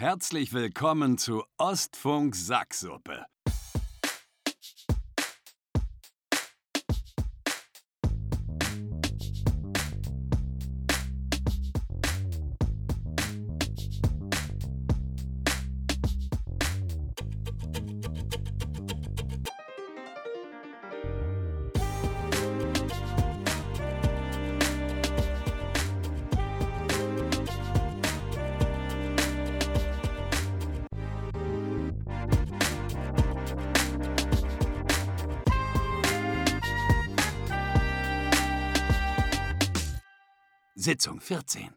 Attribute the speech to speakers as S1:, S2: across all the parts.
S1: Herzlich willkommen zu Ostfunk Sacksuppe. Sitzung 14.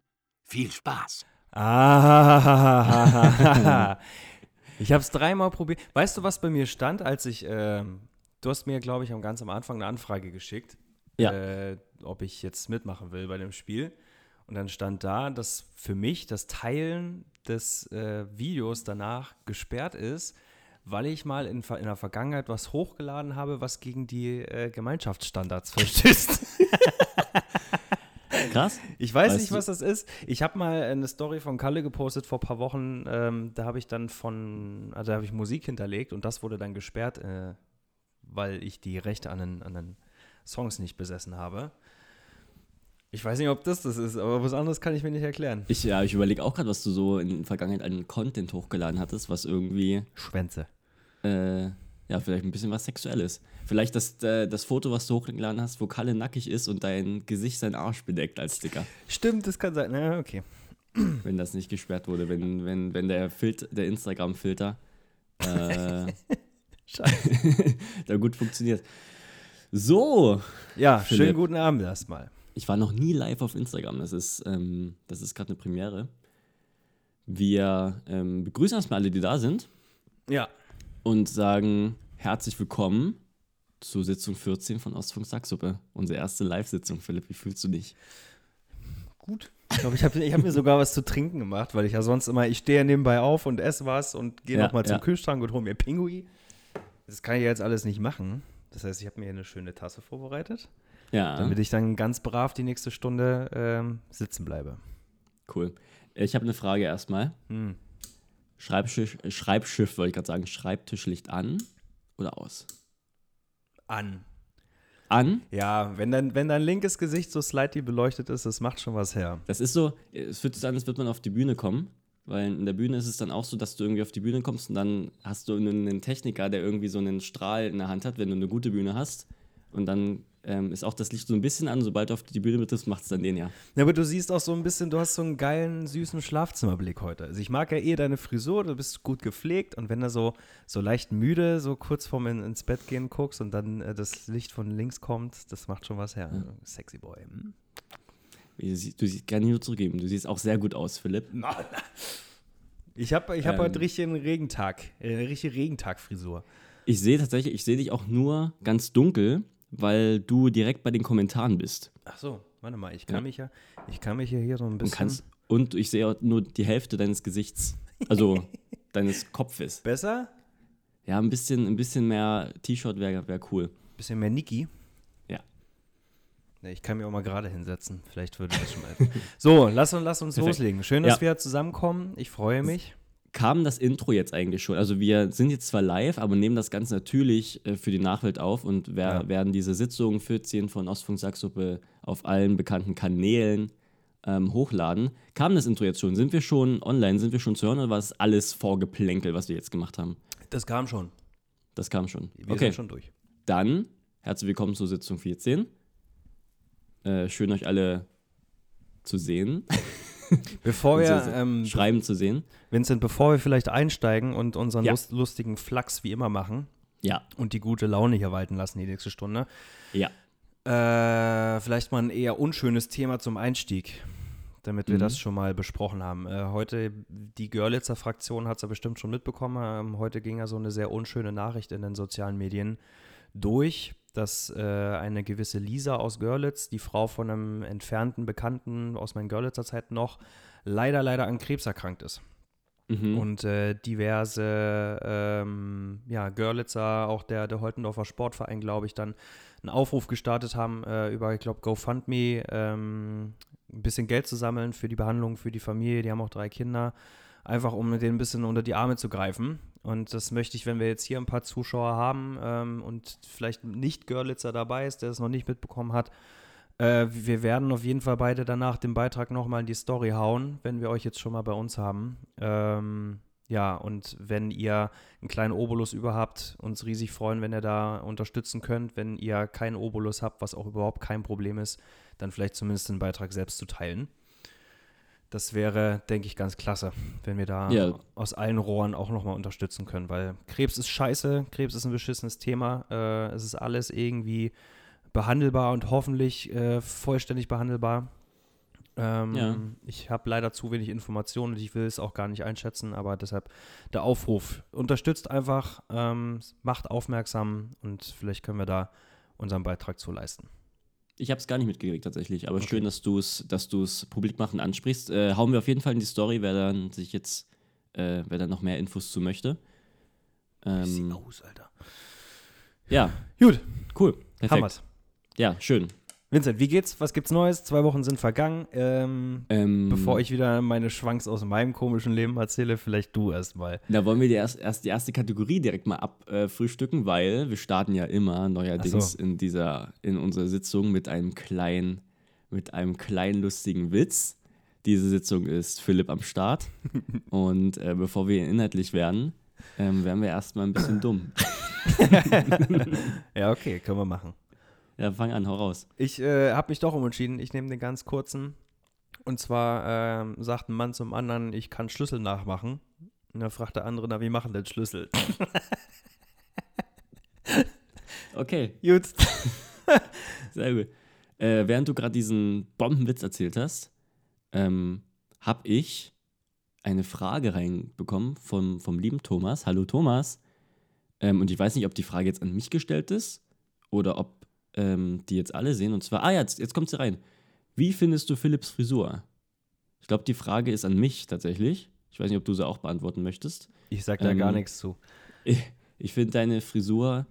S1: Viel Spaß.
S2: Ah, ich habe es dreimal probiert. Weißt du, was bei mir stand, als ich, äh, du hast mir, glaube ich, am ganz am Anfang eine Anfrage geschickt,
S3: Ja.
S2: äh, ob ich jetzt mitmachen will bei dem Spiel. Und dann stand da, dass für mich das Teilen des äh, Videos danach gesperrt ist, weil ich mal in, in der Vergangenheit was hochgeladen habe, was gegen die äh, Gemeinschaftsstandards verstößt.
S3: Krass.
S2: Ich weiß
S3: Weißt
S2: nicht,
S3: du-
S2: was das ist. Ich habe mal eine Story von Kalle gepostet vor ein paar Wochen. Ähm, da habe ich dann von, also da habe ich Musik hinterlegt und das wurde dann gesperrt, äh, weil ich die Rechte an den, an den Songs nicht besessen habe. Ich weiß nicht, ob das das ist, aber was anderes kann ich mir nicht erklären.
S3: Ich, ja, ich überlege auch gerade, was du so in der Vergangenheit an Content hochgeladen hattest, was irgendwie,
S2: Schwänze.
S3: äh, ja, vielleicht ein bisschen was Sexuelles. Vielleicht das, äh, das Foto, was du hochgeladen hast, wo Kalle nackig ist und dein Gesicht seinen Arsch bedeckt als Sticker.
S2: Stimmt, das kann sein. Na, okay.
S3: wenn das nicht gesperrt wurde, wenn, wenn, wenn der, Filter, der Instagram-Filter äh, da gut funktioniert. So,
S2: Ja,
S3: Philipp.
S2: schönen guten Abend erstmal.
S3: ich war noch nie live auf Instagram. Das ist, ähm, das ist gerade eine Premiere. Wir ähm, begrüßen erstmal alle, die da sind
S2: Ja.
S3: und sagen herzlich willkommen zur Sitzung 14 von Ostfunk Sacksuppe. Unsere erste Live-Sitzung. Philipp, wie fühlst du dich?
S2: Gut. Ich glaube, ich habe hab mir sogar was zu trinken gemacht, weil ich ja sonst immer, ich stehe ja nebenbei auf und esse was und gehe
S3: Ja,
S2: noch mal zum
S3: ja.
S2: Kühlschrank und hole mir Pinguin. Das kann ich jetzt alles nicht machen. Das heißt, ich habe mir hier eine schöne Tasse vorbereitet,
S3: Ja,
S2: damit ich dann ganz brav die nächste Stunde ähm, sitzen bleibe.
S3: cool. Ich habe eine Frage erstmal.
S2: Hm.
S3: Schreibschiff, äh, Schreibschiff wollte ich gerade sagen. Schreibtischlicht an oder aus?
S2: An.
S3: An.
S2: Ja, wenn dein, wenn dein linkes Gesicht so slightly beleuchtet ist, das macht schon was her.
S3: Das ist so, es fühlt sich an, als würde man auf die Bühne kommen. Weil in der Bühne ist es dann auch so, dass du irgendwie auf die Bühne kommst und dann hast du einen, einen Techniker, der irgendwie so einen Strahl in der Hand hat, wenn du eine gute Bühne hast. Und dann ähm, ist auch das Licht so ein bisschen an, sobald du auf die Bühne betriffst, macht es dann den ja.
S2: Ja, aber du siehst auch so ein bisschen, du hast so einen geilen, süßen Schlafzimmerblick heute. Also ich mag ja eh deine Frisur, du bist gut gepflegt und wenn du so, so leicht müde, so kurz vorm in, ins Bett gehen guckst und dann äh, das Licht von links kommt, das macht schon was her. Sexy Boy. Hm?
S3: Du siehst, gar nicht nur zurückgeben. Du siehst auch sehr gut aus, Philipp.
S2: Ich habe ich hab
S3: Ähm.
S2: heute richtig einen Regentag, äh, eine richtige Regentag-Frisur.
S3: Ich sehe tatsächlich, ich sehe dich auch nur ganz dunkel, weil du direkt bei den Kommentaren bist.
S2: Ach so, warte mal, ich kann
S3: Ja.
S2: mich ja, ich kann mich ja hier so ein
S3: Und,
S2: bisschen
S3: kannst, und ich sehe nur die Hälfte deines Gesichts. Also deines Kopfes.
S2: besser,
S3: Ja, ein bisschen, ein bisschen mehr T-Shirt wäre wär cool.
S2: bisschen mehr Niki.
S3: Ja.
S2: Ne, ich kann mich auch mal gerade hinsetzen. Vielleicht würde das schon mal. so, lass, uns- lass uns
S3: Perfekt.
S2: loslegen. Schön, dass
S3: Ja.
S2: wir zusammenkommen. Ich freue mich.
S3: Kam das Intro jetzt eigentlich schon? Also wir sind jetzt zwar live, aber nehmen das Ganze natürlich äh, für die Nachwelt auf und wer,
S2: Ja.
S3: werden diese Sitzung 14 von Ostfunk Sacksuppe auf allen bekannten Kanälen ähm, hochladen. Kam das Intro jetzt schon? Sind wir schon online? Sind wir schon zu hören oder war es alles Vorgeplänkel, was wir jetzt gemacht haben?
S2: Das kam schon.
S3: Das kam schon.
S2: Wir
S3: okay,
S2: sind schon durch.
S3: dann herzlich willkommen zur Sitzung 14. Äh, schön euch alle zu sehen,
S2: Bevor wir, ähm,
S3: schreiben zu sehen.
S2: Vincent, bevor wir vielleicht einsteigen und unseren
S3: Ja.
S2: lust, lustigen Flachs wie immer machen
S3: Ja,
S2: und die gute Laune hier walten lassen die nächste Stunde,
S3: ja.
S2: äh, vielleicht mal ein eher unschönes Thema zum Einstieg, damit wir
S3: Mhm.
S2: das schon mal besprochen haben. Äh, heute, die Görlitzer Fraktion hat es ja bestimmt schon mitbekommen, ähm, heute ging ja so eine sehr unschöne Nachricht in den sozialen Medien durch, dass äh, eine gewisse Lisa aus Görlitz, die Frau von einem entfernten Bekannten aus meinen Görlitzer Zeit noch, leider, leider an Krebs erkrankt ist.
S3: Mhm.
S2: Und äh, diverse ähm, ja, Görlitzer, auch der, der Holtendorfer Sportverein, glaube ich, dann einen Aufruf gestartet haben äh, über, ich glaube, GoFundMe, ähm, ein bisschen Geld zu sammeln für die Behandlung, für die Familie. Die haben auch drei Kinder. einfach um den ein bisschen unter die Arme zu greifen. Und das möchte ich, wenn wir jetzt hier ein paar Zuschauer haben ähm, und vielleicht nicht Görlitzer dabei ist, der es noch nicht mitbekommen hat, äh, wir werden auf jeden Fall beide danach den Beitrag nochmal in die Story hauen, wenn wir euch jetzt schon mal bei uns haben. Ähm, ja, und wenn ihr einen kleinen Obolus über habt, uns riesig freuen, wenn ihr da unterstützen könnt. Wenn ihr keinen Obolus habt, was auch überhaupt kein Problem ist, dann vielleicht zumindest den Beitrag selbst zu teilen. Das wäre, denke ich, ganz klasse, wenn wir da
S3: Ja.
S2: aus allen Rohren auch nochmal unterstützen können, weil Krebs ist scheiße, Krebs ist ein beschissenes Thema. Äh, es ist alles irgendwie behandelbar und hoffentlich äh, vollständig behandelbar. Ähm,
S3: Ja.
S2: Ich habe leider zu wenig Informationen und ich will es auch gar nicht einschätzen, aber deshalb der Aufruf. Unterstützt einfach, ähm, macht aufmerksam und vielleicht können wir da unseren Beitrag zu leisten.
S3: Ich habe es gar nicht mitgekriegt tatsächlich, aber
S2: Okay.
S3: schön, dass du es dass du's publik machen ansprichst. Äh, hauen wir auf jeden Fall in die Story, wer dann sich jetzt, äh, wer dann noch mehr Infos zu möchte. Ähm,
S2: aus, Alter.
S3: ja,
S2: Gut,
S3: cool. Perfekt.
S2: Hammers.
S3: Ja, schön.
S2: Vincent, wie geht's? Was gibt's Neues? Zwei Wochen sind vergangen. Ähm,
S3: Ähm,
S2: Bevor ich wieder meine Schwanks aus meinem komischen Leben erzähle, vielleicht du erstmal.
S3: Da wollen wir die erst, erst die erste Kategorie direkt mal abfrühstücken, weil wir starten ja immer neuerdings
S2: so.
S3: in dieser, in unserer Sitzung mit einem kleinen, mit einem kleinen lustigen Witz. Diese Sitzung ist Philipp am Start. Und äh, bevor wir inhaltlich werden, ähm, werden wir erstmal ein bisschen dumm.
S2: Ja, okay, können wir machen.
S3: Ja, fang an, hau raus.
S2: Ich äh, habe mich doch umentschieden. Ich nehme den ganz kurzen. Und zwar ähm, sagt ein Mann zum anderen, ich kann Schlüssel nachmachen. Und dann fragt der andere, na, wie machen denn Schlüssel?
S3: Okay,
S2: Gut.
S3: sehr gut. Äh, während du gerade diesen Bombenwitz erzählt hast, ähm, habe ich eine Frage reinbekommen vom, vom lieben Thomas. Hallo Thomas. Ähm, und ich weiß nicht, ob die Frage jetzt an mich gestellt ist oder ob ähm, die jetzt alle sehen. Und zwar, ah ja, jetzt, jetzt kommt sie rein. Wie findest du Philipps Frisur? Ich glaube, die Frage ist an mich tatsächlich. Ich weiß nicht, ob du sie auch beantworten möchtest.
S2: Ich sag da
S3: Ähm,
S2: gar nichts zu.
S3: Ich, ich finde deine Frisur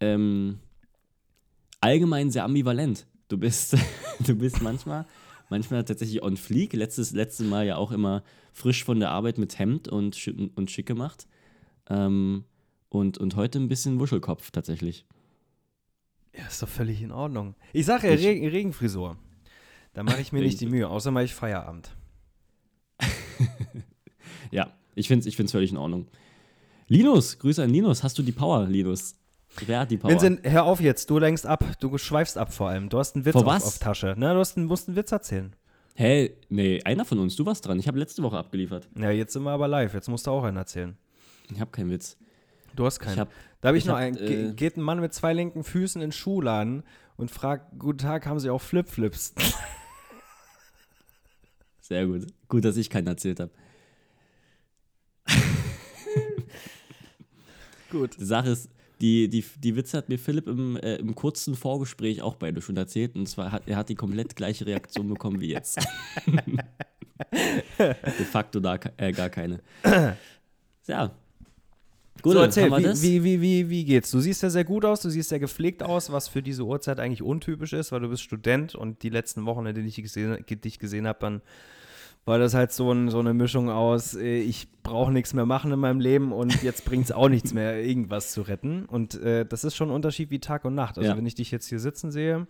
S3: ähm, allgemein sehr ambivalent. Du bist, du bist manchmal, manchmal tatsächlich on fleek. Letztes, letztes Mal ja auch immer frisch von der Arbeit mit Hemd und, und schick gemacht. Ähm, und, und heute ein bisschen Wuschelkopf tatsächlich.
S2: Ja, ist doch völlig in Ordnung. Ich sage ja,
S3: Ich-
S2: Regen, Regenfrisur. Da mache ich mir nicht die Mühe, außer mache ich Feierabend.
S3: Ja, ich finde es ich find's völlig in Ordnung. Linus, Grüße an Linus. Hast du die Power, Linus? Wer hat die Power?
S2: Vincent, hör auf jetzt, du lenkst ab, du schweifst ab vor allem. Du hast einen Witz auf, auf Tasche. Ne? Du hast einen, musst einen Witz erzählen.
S3: Hä? Nee, einer von uns. Du warst dran. Ich habe letzte Woche abgeliefert.
S2: Ja, jetzt sind wir aber live, jetzt musst du auch einen erzählen.
S3: Ich habe keinen Witz.
S2: Du hast keinen.
S3: Hab,
S2: da habe ich,
S3: ich
S2: noch
S3: hab,
S2: einen. Ge
S3: äh,
S2: geht ein Mann mit zwei linken Füßen in den Schuhladen und fragt, guten Tag, haben Sie auch Flipflips?
S3: Sehr gut. Gut, dass ich keinen erzählt habe.
S2: Gut.
S3: Die Sache ist, die, die, die Witze hat mir Philipp im, äh, im kurzen Vorgespräch auch beide schon erzählt. Und zwar hat er hat die komplett gleiche Reaktion bekommen wie jetzt. De facto da, äh, gar keine. Ja. Gut,
S2: so, erzähl, wie,
S3: das.
S2: wie, wie, wie, wie geht's? Du siehst ja sehr gut aus, du siehst sehr gepflegt aus, was für diese Uhrzeit eigentlich untypisch ist, weil du bist Student und die letzten Wochen, in denen ich gesehen, dich gesehen habe, dann war das halt so, ein, so eine Mischung aus, äh, ich brauche nichts mehr machen in meinem Leben und jetzt bringt es auch nichts mehr, irgendwas zu retten. Und äh, das ist schon ein Unterschied wie Tag und Nacht. Also
S3: Ja.
S2: wenn ich dich jetzt hier sitzen sehe,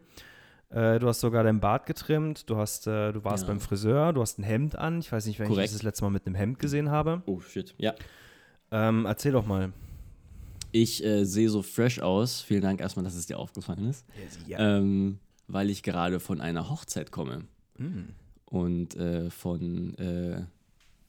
S2: äh, du hast sogar dein Bart getrimmt, du, hast, äh, du warst
S3: Ja.
S2: beim Friseur, du hast ein Hemd an. Ich weiß nicht, wenn ich dich das letzte Mal mit einem Hemd gesehen habe.
S3: oh, shit. Ja.
S2: Ähm, erzähl doch mal.
S3: Ich äh, sehe so fresh aus. Vielen Dank erstmal, dass es dir aufgefallen ist. Ähm, weil ich gerade von einer Hochzeit komme.
S2: Mm.
S3: und äh, von, äh,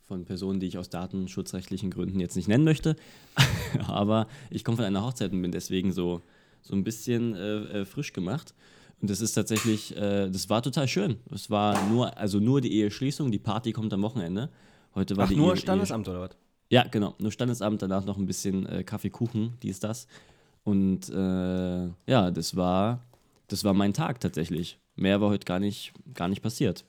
S3: von Personen, die ich aus datenschutzrechtlichen Gründen jetzt nicht nennen möchte. Aber ich komme von einer Hochzeit und bin deswegen so, so ein bisschen äh, äh, frisch gemacht. Und das ist tatsächlich, äh, das war total schön. Es war nur, also nur die Eheschließung, die Party kommt am Wochenende. Heute war
S2: Ach,
S3: die
S2: nur
S3: Ehe,
S2: Standesamt oder was?
S3: Ja, genau. Nur Standesamt, danach noch ein bisschen äh, Kaffee, Kuchen, dies, das. Und äh, ja, das war, das war mein Tag tatsächlich. Mehr war heute gar nicht, gar nicht passiert.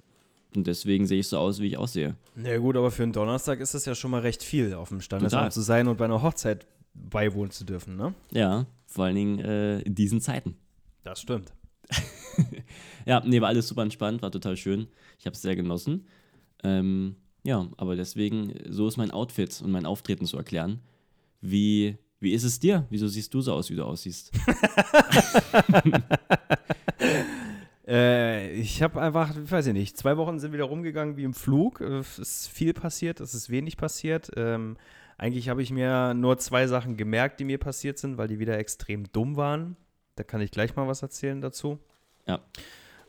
S3: Und deswegen sehe ich so aus, wie ich aussehe.
S2: Na gut, aber für einen Donnerstag ist es ja schon mal recht viel, auf dem Standesamt
S3: Total.
S2: zu sein und bei einer Hochzeit beiwohnen zu dürfen, ne?
S3: Ja, vor allen Dingen äh, in diesen Zeiten.
S2: Das stimmt.
S3: Ja, nee, war alles super entspannt, war total schön. Ich habe es sehr genossen. Ähm, Ja, aber deswegen, so ist mein Outfit und mein Auftreten zu erklären. Wie, wie ist es dir? Wieso siehst du so aus, wie du aussiehst?
S2: Äh, ich habe einfach, ich weiß ich nicht, zwei Wochen sind wieder rumgegangen wie im Flug. Es ist viel passiert, es ist wenig passiert. Ähm, eigentlich habe ich mir nur zwei Sachen gemerkt, die mir passiert sind, weil die wieder extrem dumm waren. Da kann ich gleich mal was erzählen dazu.
S3: Ja.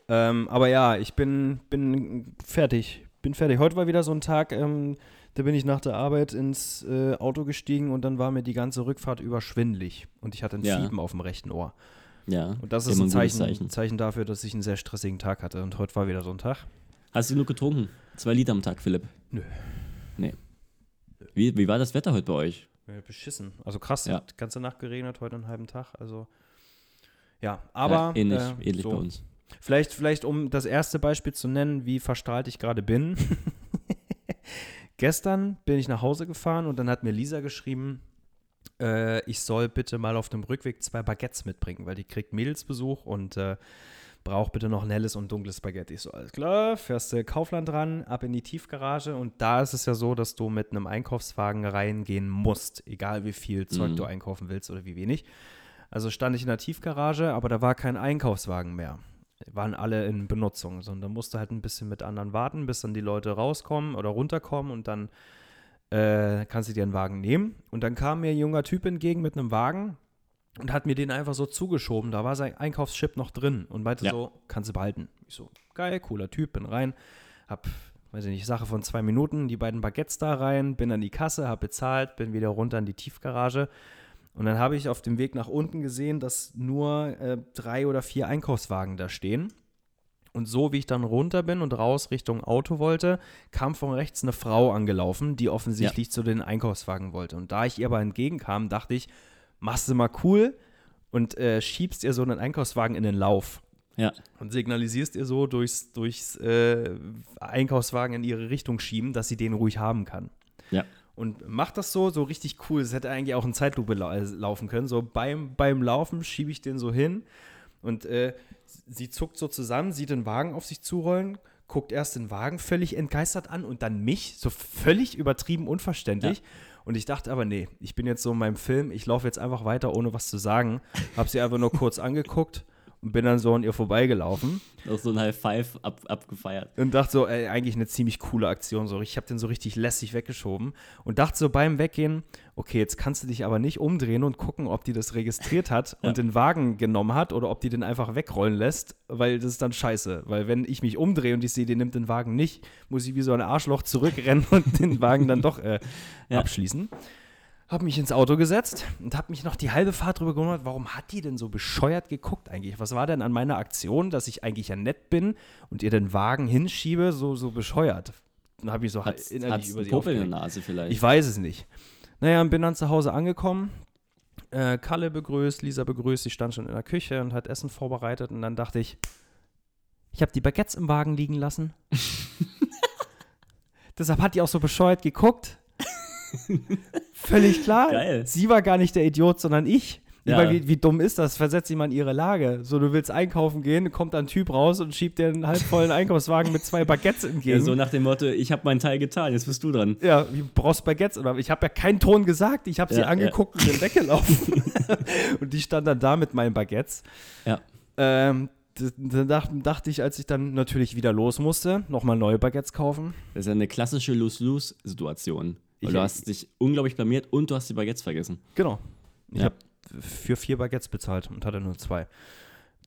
S2: Ähm, aber ja, ich bin, bin fertig. Bin fertig. Heute war wieder so ein Tag, ähm, da bin ich nach der Arbeit ins äh, Auto gestiegen und dann war mir die ganze Rückfahrt über schwindelig. Und ich hatte ein
S3: Ja.
S2: Fiepen auf dem rechten Ohr.
S3: Ja.
S2: Und das ist ein
S3: gutes
S2: Zeichen, Zeichen. dafür, dass ich einen sehr stressigen Tag hatte. Und heute war wieder so ein Tag.
S3: Hast du genug getrunken? Zwei Liter am Tag, Philipp?
S2: Nö.
S3: Nee. Wie, wie war das Wetter heute bei euch?
S2: Ja, beschissen. Also krass,
S3: Ja.
S2: hat die ganze Nacht geregnet, heute einen halben Tag. Also ja, aber
S3: ja, ähnlich,
S2: äh,
S3: ähnlich
S2: so.
S3: bei uns.
S2: Vielleicht, vielleicht, um das erste Beispiel zu nennen, wie verstrahlt ich gerade bin. Gestern bin ich nach Hause gefahren und dann hat mir Lisa geschrieben, äh, ich soll bitte mal auf dem Rückweg zwei Baguettes mitbringen, weil die kriegt Mädelsbesuch und äh, braucht bitte noch ein helles und dunkles Baguette. Ich so, alles klar, fährst du Kaufland ran, ab in die Tiefgarage und da ist es ja so, dass du mit einem Einkaufswagen reingehen musst, egal wie viel Zeug
S3: Mhm.
S2: du einkaufen willst oder wie wenig. Also stand ich in der Tiefgarage, aber da war kein Einkaufswagen mehr. Waren alle in Benutzung, sondern musste halt ein bisschen mit anderen warten, bis dann die Leute rauskommen oder runterkommen und dann äh, kannst du dir einen Wagen nehmen. Und dann kam mir ein junger Typ entgegen mit einem Wagen und hat mir den einfach so zugeschoben. Da war sein Einkaufschip noch drin und meinte
S3: Ja.
S2: so, kannst du behalten. Ich so, geil, cooler Typ, bin rein, hab, weiß ich nicht, Sache von zwei Minuten, die beiden Baguettes da rein, bin an die Kasse, hab bezahlt, bin wieder runter in die Tiefgarage. Und dann habe ich auf dem Weg nach unten gesehen, dass nur äh, drei oder vier Einkaufswagen da stehen. Und so wie ich dann runter bin und raus Richtung Auto wollte, kam von rechts eine Frau angelaufen, die offensichtlich zu den Einkaufswagen wollte. Und da ich ihr aber entgegenkam, dachte ich, machst du mal cool und äh, schiebst ihr so einen Einkaufswagen in den Lauf.
S3: Ja.
S2: Und signalisierst ihr so durchs, durchs äh, Einkaufswagen in ihre Richtung schieben, dass sie den ruhig haben kann.
S3: Ja.
S2: Und macht das so, so richtig cool. Es hätte eigentlich auch in Zeitlupe lau äh, laufen können. So beim, beim Laufen schiebe ich den so hin und äh, sie zuckt so zusammen, sieht den Wagen auf sich zurollen, guckt erst den Wagen völlig entgeistert an und dann mich, so völlig übertrieben unverständlich. Und ich dachte aber, nee, ich bin jetzt so in meinem Film, ich laufe jetzt einfach weiter, ohne was zu sagen. Hab sie einfach nur kurz angeguckt und bin dann so an ihr vorbeigelaufen.
S3: Auch so ein High Five ab, abgefeiert.
S2: Und dachte so, ey, eigentlich eine ziemlich coole Aktion. So, ich habe den so richtig lässig weggeschoben und dachte so beim Weggehen, okay, jetzt kannst du dich aber nicht umdrehen und gucken, ob die das registriert hat
S3: Ja.
S2: und den Wagen genommen hat oder ob die den einfach wegrollen lässt, weil das ist dann scheiße. Weil wenn ich mich umdrehe und ich sehe, die nimmt den Wagen nicht, muss ich wie so ein Arschloch zurückrennen und den Wagen dann doch äh,
S3: Ja.
S2: abschließen. Hab mich ins Auto gesetzt und hab mich noch die halbe Fahrt drüber gewundert, warum hat die denn so bescheuert geguckt eigentlich? Was war denn an meiner Aktion, dass ich eigentlich ja nett bin und ihr den Wagen hinschiebe, so, so bescheuert? Dann habe ich so
S3: Hat's,
S2: innerlich
S3: hat's
S2: über sie
S3: Popel in der. Nase vielleicht?
S2: Ich weiß es nicht. Naja, und bin dann zu Hause angekommen, äh, Kalle begrüßt, Lisa begrüßt, sie stand schon in der Küche und hat Essen vorbereitet und dann dachte ich, ich habe die Baguettes im Wagen liegen lassen. Deshalb hat die auch so bescheuert geguckt. Völlig klar.
S3: Geil.
S2: Sie war gar nicht der Idiot, sondern ich.
S3: Ja.
S2: meine, wie, wie dumm ist das? Versetz dich mal in ihre Lage. So, du willst einkaufen gehen, kommt ein Typ raus und schiebt dir einen halbvollen Einkaufswagen mit zwei Baguettes entgegen.
S3: ja, so nach dem Motto, ich habe meinen Teil getan, jetzt bist du dran.
S2: Ja, wie brauchst Baguettes? Oder ich habe ja keinen Ton gesagt. Ich habe sie
S3: Ja,
S2: angeguckt und bin weggelaufen. und die stand dann da mit meinen Baguettes.
S3: Ja.
S2: Ähm, d- da dacht, dachte ich, als ich dann natürlich wieder los musste, nochmal neue Baguettes kaufen.
S3: Das ist ja eine klassische Lose-Lose-Situation.
S2: Ich-
S3: du hast dich unglaublich blamiert und du hast die Baguettes vergessen.
S2: Genau. Ich
S3: Ja.
S2: habe für vier Baguettes bezahlt und hatte nur zwei.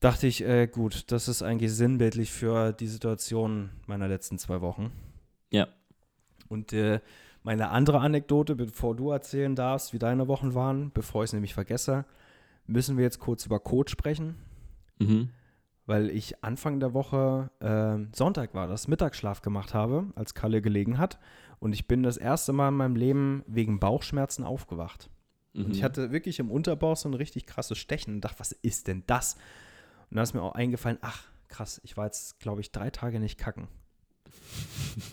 S2: Dachte ich, äh, gut, das ist eigentlich sinnbildlich für die Situation meiner letzten zwei Wochen.
S3: Ja.
S2: Und äh, meine andere Anekdote, bevor du erzählen darfst, wie deine Wochen waren, bevor ich es nämlich vergesse, müssen wir jetzt kurz über Code sprechen,
S3: Mhm.
S2: weil ich Anfang der Woche, äh, Sonntag war das, Mittagsschlaf gemacht habe, als Kalle gelegen hat. Und ich bin das erste Mal in meinem Leben wegen Bauchschmerzen aufgewacht.
S3: Mhm.
S2: Und ich hatte wirklich im Unterbauch so ein richtig krasses Stechen und dachte, was ist denn das? Und da ist mir auch eingefallen, ach, krass, ich war jetzt, glaube ich, drei Tage nicht kacken.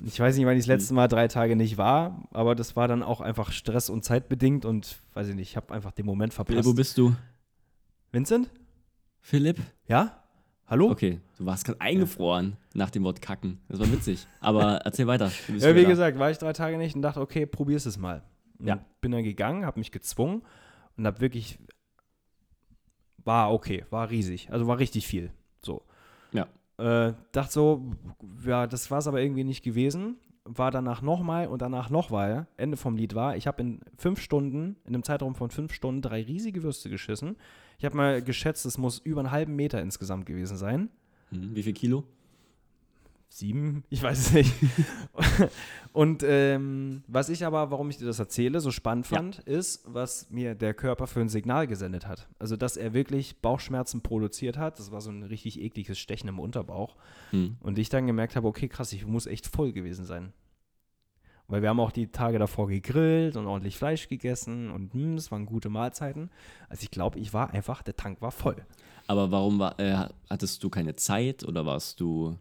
S2: Ich weiß nicht, wann ich das letzte Mal drei Tage nicht war, aber das war dann auch einfach Stress- und zeitbedingt und weiß ich nicht, ich habe einfach den Moment
S3: Philipp,
S2: verpasst.
S3: wo bist du?
S2: Vincent?
S3: Philipp?
S2: Ja? Hallo?
S3: Okay, du warst gerade eingefroren nach dem Wort kacken. Das war witzig. Aber erzähl weiter.
S2: Ja, wie gesagt, war ich drei Tage nicht und dachte, okay, probier's es mal. Und
S3: Ja.
S2: Bin dann gegangen, habe mich gezwungen und habe wirklich, war okay, war riesig, also war richtig viel. So.
S3: Ja.
S2: Äh, dachte so, ja, das war es aber irgendwie nicht gewesen. War danach nochmal und danach nochmal. Ende vom Lied war, ich habe in fünf Stunden, in einem Zeitraum von fünf Stunden, drei riesige Würste geschissen. Ich habe mal geschätzt, es muss über einen halben Meter insgesamt gewesen sein.
S3: Hm, wie viel Kilo?
S2: Sieben? Ich weiß es nicht. und ähm, was ich aber, warum ich dir das erzähle, so spannend
S3: Ja.
S2: fand, ist, was mir der Körper für ein Signal gesendet hat. Also, dass er wirklich Bauchschmerzen produziert hat. Das war so ein richtig ekliges Stechen im Unterbauch.
S3: Hm.
S2: Und ich dann gemerkt habe, okay, krass, ich muss echt voll gewesen sein. Weil wir haben auch die Tage davor gegrillt und ordentlich Fleisch gegessen und hm, es waren gute Mahlzeiten. Also ich glaube, ich war einfach, der Tank war voll.
S3: Aber warum war, äh, hattest du keine Zeit oder warst du,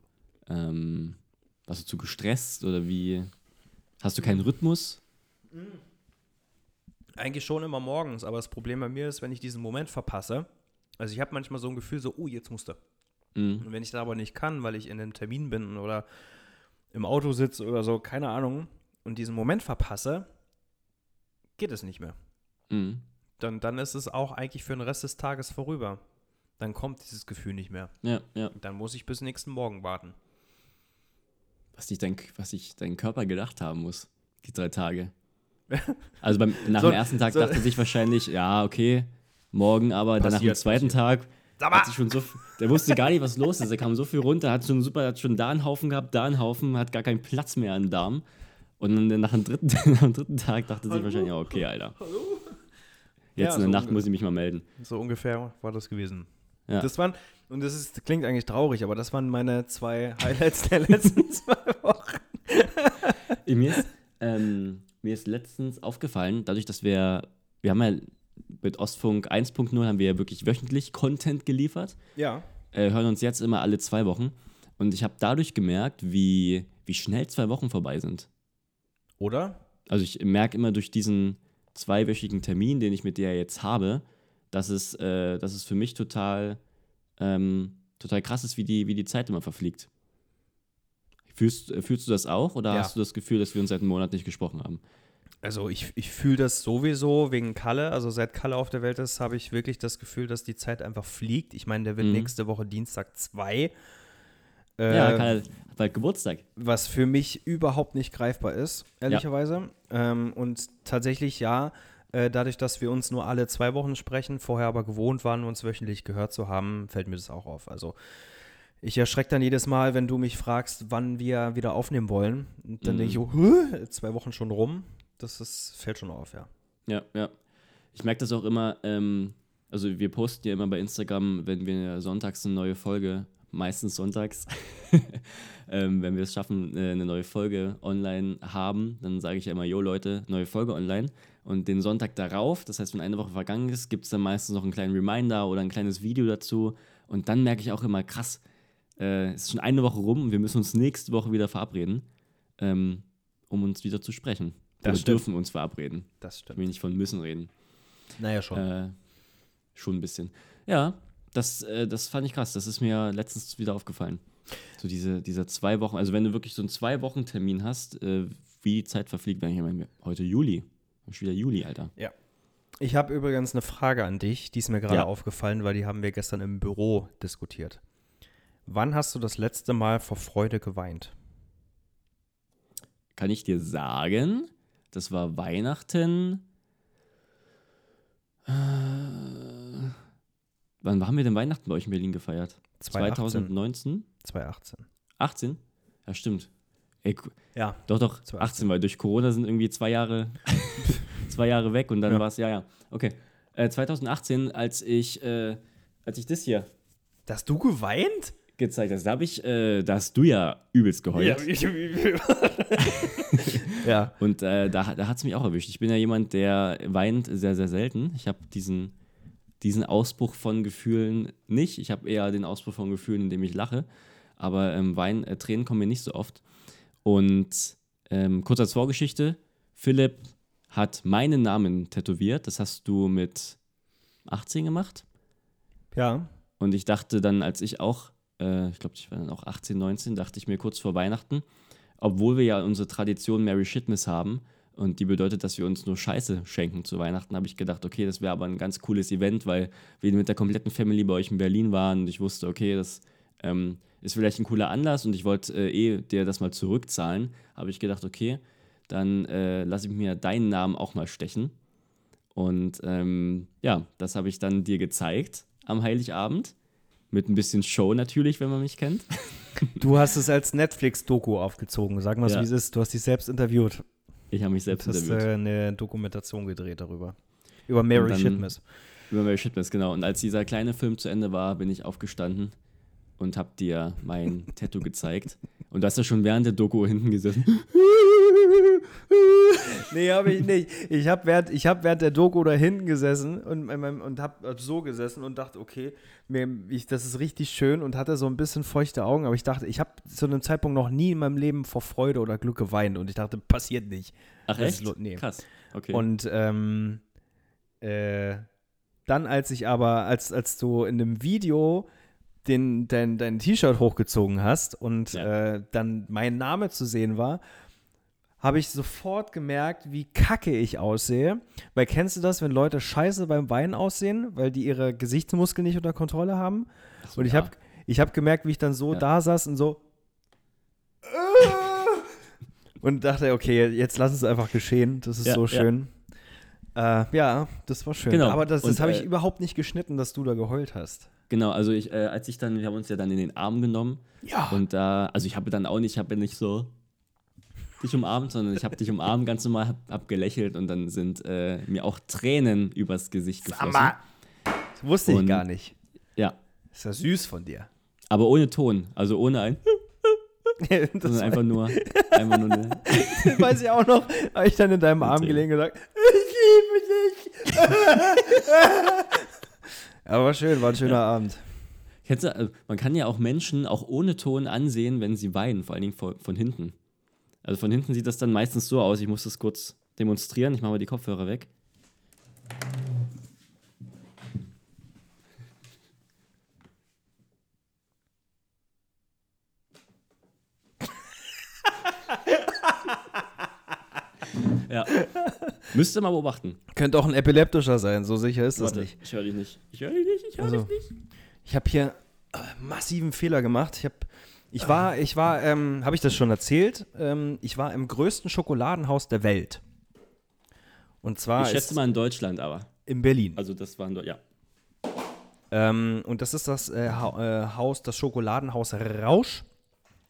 S3: ähm, warst du zu gestresst oder wie? Hast du keinen Rhythmus?
S2: Eigentlich schon immer morgens, aber das Problem bei mir ist, wenn ich diesen Moment verpasse, also ich habe manchmal so ein Gefühl, so, oh, jetzt musste.
S3: Mhm.
S2: Und wenn ich da aber nicht kann, weil ich in einem Termin bin oder im Auto sitze oder so, keine Ahnung, und diesen Moment verpasse, geht es nicht mehr.
S3: Mhm.
S2: Dann, dann ist es auch eigentlich für den Rest des Tages vorüber. Dann kommt dieses Gefühl nicht mehr.
S3: Ja, ja.
S2: Dann muss ich bis nächsten Morgen warten.
S3: Was sich dein, was sich dein Körper gedacht haben muss, die drei Tage. Also beim, nach
S2: So-
S3: dem ersten Tag
S2: so-
S3: dachte sich wahrscheinlich, ja, okay, morgen, aber dann nach dem
S2: Passiert,
S3: zweiten Tag sich schon so, viel- der wusste gar nicht, was los ist. Er kam so viel runter, hat schon super, hat schon da einen Haufen gehabt, da einen Haufen, hat gar keinen Platz mehr im Darm. Und dann nach dem dritten, nach dem dritten Tag dachte sich wahrscheinlich, ja, okay, Alter. Jetzt
S2: Ja,
S3: in der
S2: so
S3: Nacht muss ich mich mal melden.
S2: So ungefähr war das gewesen.
S3: Ja.
S2: Das waren, und das ist, klingt eigentlich traurig, aber das waren meine zwei Highlights der letzten zwei Wochen.
S3: Mir ist, ähm, mir ist letztens aufgefallen, dadurch, dass wir, wir haben ja mit Ostfunk 1.0 haben wir ja wirklich wöchentlich Content geliefert,
S2: Ja.
S3: äh, hören uns jetzt immer alle zwei Wochen. Und ich habe dadurch gemerkt, wie, wie schnell zwei Wochen vorbei sind.
S2: Oder?
S3: Also ich merke immer durch diesen zweiwöchigen Termin, den ich mit dir jetzt habe, dass es, äh, dass es für mich total, ähm, total krass ist, wie die, wie die Zeit immer verfliegt. Fühlst, äh, fühlst du das auch oder
S2: Ja.
S3: hast du das Gefühl, dass wir uns seit einem Monat nicht gesprochen haben?
S2: Also ich, ich fühle das sowieso wegen Kalle. Also seit Kalle auf der Welt ist, habe ich wirklich das Gefühl, dass die Zeit einfach fliegt. Ich meine, der wird
S3: Mhm.
S2: nächste Woche Dienstag 2. Äh,
S3: Ja, Karl hat bald Geburtstag.
S2: was für mich überhaupt nicht greifbar ist, ehrlicherweise. Ähm, und tatsächlich ja, äh, dadurch, dass wir uns nur alle zwei Wochen sprechen, vorher aber gewohnt waren, uns wöchentlich gehört zu haben, fällt mir das auch auf. Also ich erschrecke dann jedes Mal, wenn du mich fragst, wann wir wieder aufnehmen wollen. Und dann
S3: Mhm.
S2: denke ich, oh, "Hä? zwei Wochen schon rum. Das ist, fällt schon auf, ja.
S3: Ja, ja. Ich merke das auch immer, ähm, also wir posten ja immer bei Instagram, wenn wir sonntags eine neue Folge, meistens sonntags, ähm, wenn wir es schaffen, äh, eine neue Folge online haben, dann sage ich ja immer, jo Leute, neue Folge online. Und den Sonntag darauf, das heißt, wenn eine Woche vergangen ist, gibt es dann meistens noch einen kleinen Reminder oder ein kleines Video dazu. Und dann merke ich auch immer, krass, äh, es ist schon eine Woche rum und wir müssen uns nächste Woche wieder verabreden, ähm, um uns wieder zu sprechen.
S2: Das
S3: wir
S2: stimmt.
S3: dürfen uns verabreden.
S2: Das
S3: Ich
S2: stimmt.
S3: will nicht von müssen reden.
S2: Naja, schon.
S3: Äh, schon ein bisschen. Ja, das, äh, das fand ich krass. Das ist mir letztens wieder aufgefallen. So diese, dieser zwei Wochen, also wenn du wirklich so einen Zwei-Wochen-Termin hast, äh, wie die Zeit verfliegt, wenn ich meine, heute Juli. Schon wieder Juli, Alter.
S2: Ich habe übrigens eine Frage an dich, die ist mir gerade
S3: Ja.
S2: aufgefallen, weil die haben wir gestern im Büro diskutiert. Wann hast du das letzte Mal vor Freude geweint?
S3: Kann ich dir sagen, das war Weihnachten. Äh, wann haben wir denn Weihnachten bei euch in Berlin gefeiert?
S2: 2018.
S3: 2019?
S2: 2018.
S3: 18? Ja, stimmt. Ey,
S2: Ja.
S3: Doch, doch,
S2: 2018.
S3: 18, weil durch Corona sind irgendwie zwei Jahre, zwei Jahre weg und dann
S2: Ja.
S3: war es, ja, ja. Okay. Äh, 2018, als ich, äh, als ich das hier
S2: Dass du geweint?
S3: gezeigt hast, da habe ich, äh, da hast du ja übelst geheult.
S2: ja.
S3: Und äh, da, da hat es mich auch erwischt. Ich bin ja jemand, der weint sehr, sehr selten. Ich habe diesen, diesen Ausbruch von Gefühlen nicht. Ich habe eher den Ausbruch von Gefühlen, indem ich lache. Aber ähm, Wein, äh, Tränen kommen mir nicht so oft. Und ähm, kurz als Vorgeschichte: Philipp hat meinen Namen tätowiert. Das hast du mit 18 gemacht.
S2: Ja.
S3: Und ich dachte dann, als ich auch äh, ich glaube, ich war dann auch 18, 19, dachte ich mir kurz vor Weihnachten, obwohl wir ja unsere Tradition Merry Shitmas haben und die bedeutet, dass wir uns nur Scheiße schenken zu Weihnachten, habe ich gedacht, okay, das wäre aber ein ganz cooles Event, weil wir mit der kompletten Family bei euch in Berlin waren und ich wusste, okay, das ähm, ist vielleicht ein cooler Anlass und ich wollte äh, eh dir das mal zurückzahlen, habe ich gedacht, okay, dann äh, lasse ich mir deinen Namen auch mal stechen. Und ähm, ja, das habe ich dann dir gezeigt am Heiligabend. Mit ein bisschen Show natürlich, wenn man mich kennt.
S2: Du hast es als Netflix-Doku aufgezogen. Sag mal,
S3: Ja.
S2: wie es ist. Du hast dich selbst interviewt.
S3: Ich habe mich selbst
S2: Du hast
S3: interviewt.
S2: äh, eine Dokumentation gedreht darüber. Über Mary
S3: dann-. Über Mary Shitmas, genau. Und als dieser kleine Film zu Ende war, bin ich aufgestanden und habe dir mein Tattoo gezeigt. Und du hast ja schon während der Doku hinten gesessen.
S2: Nee, habe ich nicht. Ich habe während, ich hab während der Doku da hinten gesessen und, und habe so gesessen und dachte, okay, mir, ich, das ist richtig schön und hatte so ein bisschen feuchte Augen, aber ich dachte, ich habe zu einem Zeitpunkt noch nie in meinem Leben vor Freude oder Glück geweint und ich dachte, passiert nicht.
S3: Ach
S2: ist
S3: echt?
S2: lo- nee.
S3: Krass. Okay.
S2: Und ähm, äh, dann, als ich aber, als, als du in dem Video den, dein, dein T-Shirt hochgezogen hast und
S3: Ja.
S2: äh, dann mein Name zu sehen war, habe ich sofort gemerkt, wie kacke ich aussehe. Weil kennst du das, wenn Leute scheiße beim Weinen aussehen, weil die ihre Gesichtsmuskeln nicht unter Kontrolle haben?
S3: So,
S2: Und ich
S3: ja.
S2: habe ich hab gemerkt, wie ich dann so
S3: Ja.
S2: da saß und so. Und dachte, okay, jetzt lass es einfach geschehen. Das ist
S3: Ja,
S2: so schön. Äh, ja, das war schön.
S3: Genau.
S2: Aber das, das habe ich
S3: äh,
S2: überhaupt nicht geschnitten, dass du da geheult hast.
S3: Genau, also ich, äh, als ich dann, wir haben uns ja dann in den Arm genommen
S2: Ja.
S3: und da, also ich habe dann auch nicht, ich habe nicht so dich umarmt, sondern ich habe dich umarmt ganz normal, hab, hab gelächelt und dann sind äh, mir auch Tränen übers Gesicht geflossen.
S2: Das wusste ich
S3: Und-
S2: gar nicht.
S3: Ja,
S2: Ist ja süß von dir.
S3: aber ohne Ton, also ohne ein,
S2: das
S3: sondern einfach nur, einfach nur eine,
S2: weiß ich auch noch, habe ich dann in deinem Arm gelegen und gesagt, ich liebe dich. Aber schön, war ein schöner Abend.
S3: Kennst du, also man kann ja auch Menschen auch ohne Ton ansehen, wenn sie weinen, vor allen Dingen von, von hinten. Also von hinten sieht das dann meistens so aus. Ich muss das kurz demonstrieren. Ich mache mal die Kopfhörer weg. ja. Müsste mal beobachten.
S2: Könnte auch ein epileptischer sein, so sicher ist das
S3: Warte,
S2: nicht.
S3: Ich höre dich nicht. Ich höre dich nicht. Ich höre
S2: Also,
S3: dich nicht.
S2: Ich habe hier äh, massiven Fehler gemacht. Ich habe, ich war, ich war, ähm, habe ich das schon erzählt? Ähm, ich war im größten Schokoladenhaus der Welt. Und zwar
S3: Ich schätze mal in Deutschland, aber.
S2: in Berlin.
S3: Also das war in Deutschland. Ja.
S2: Ähm, und das ist das äh, äh, Haus, das Schokoladenhaus Rausch.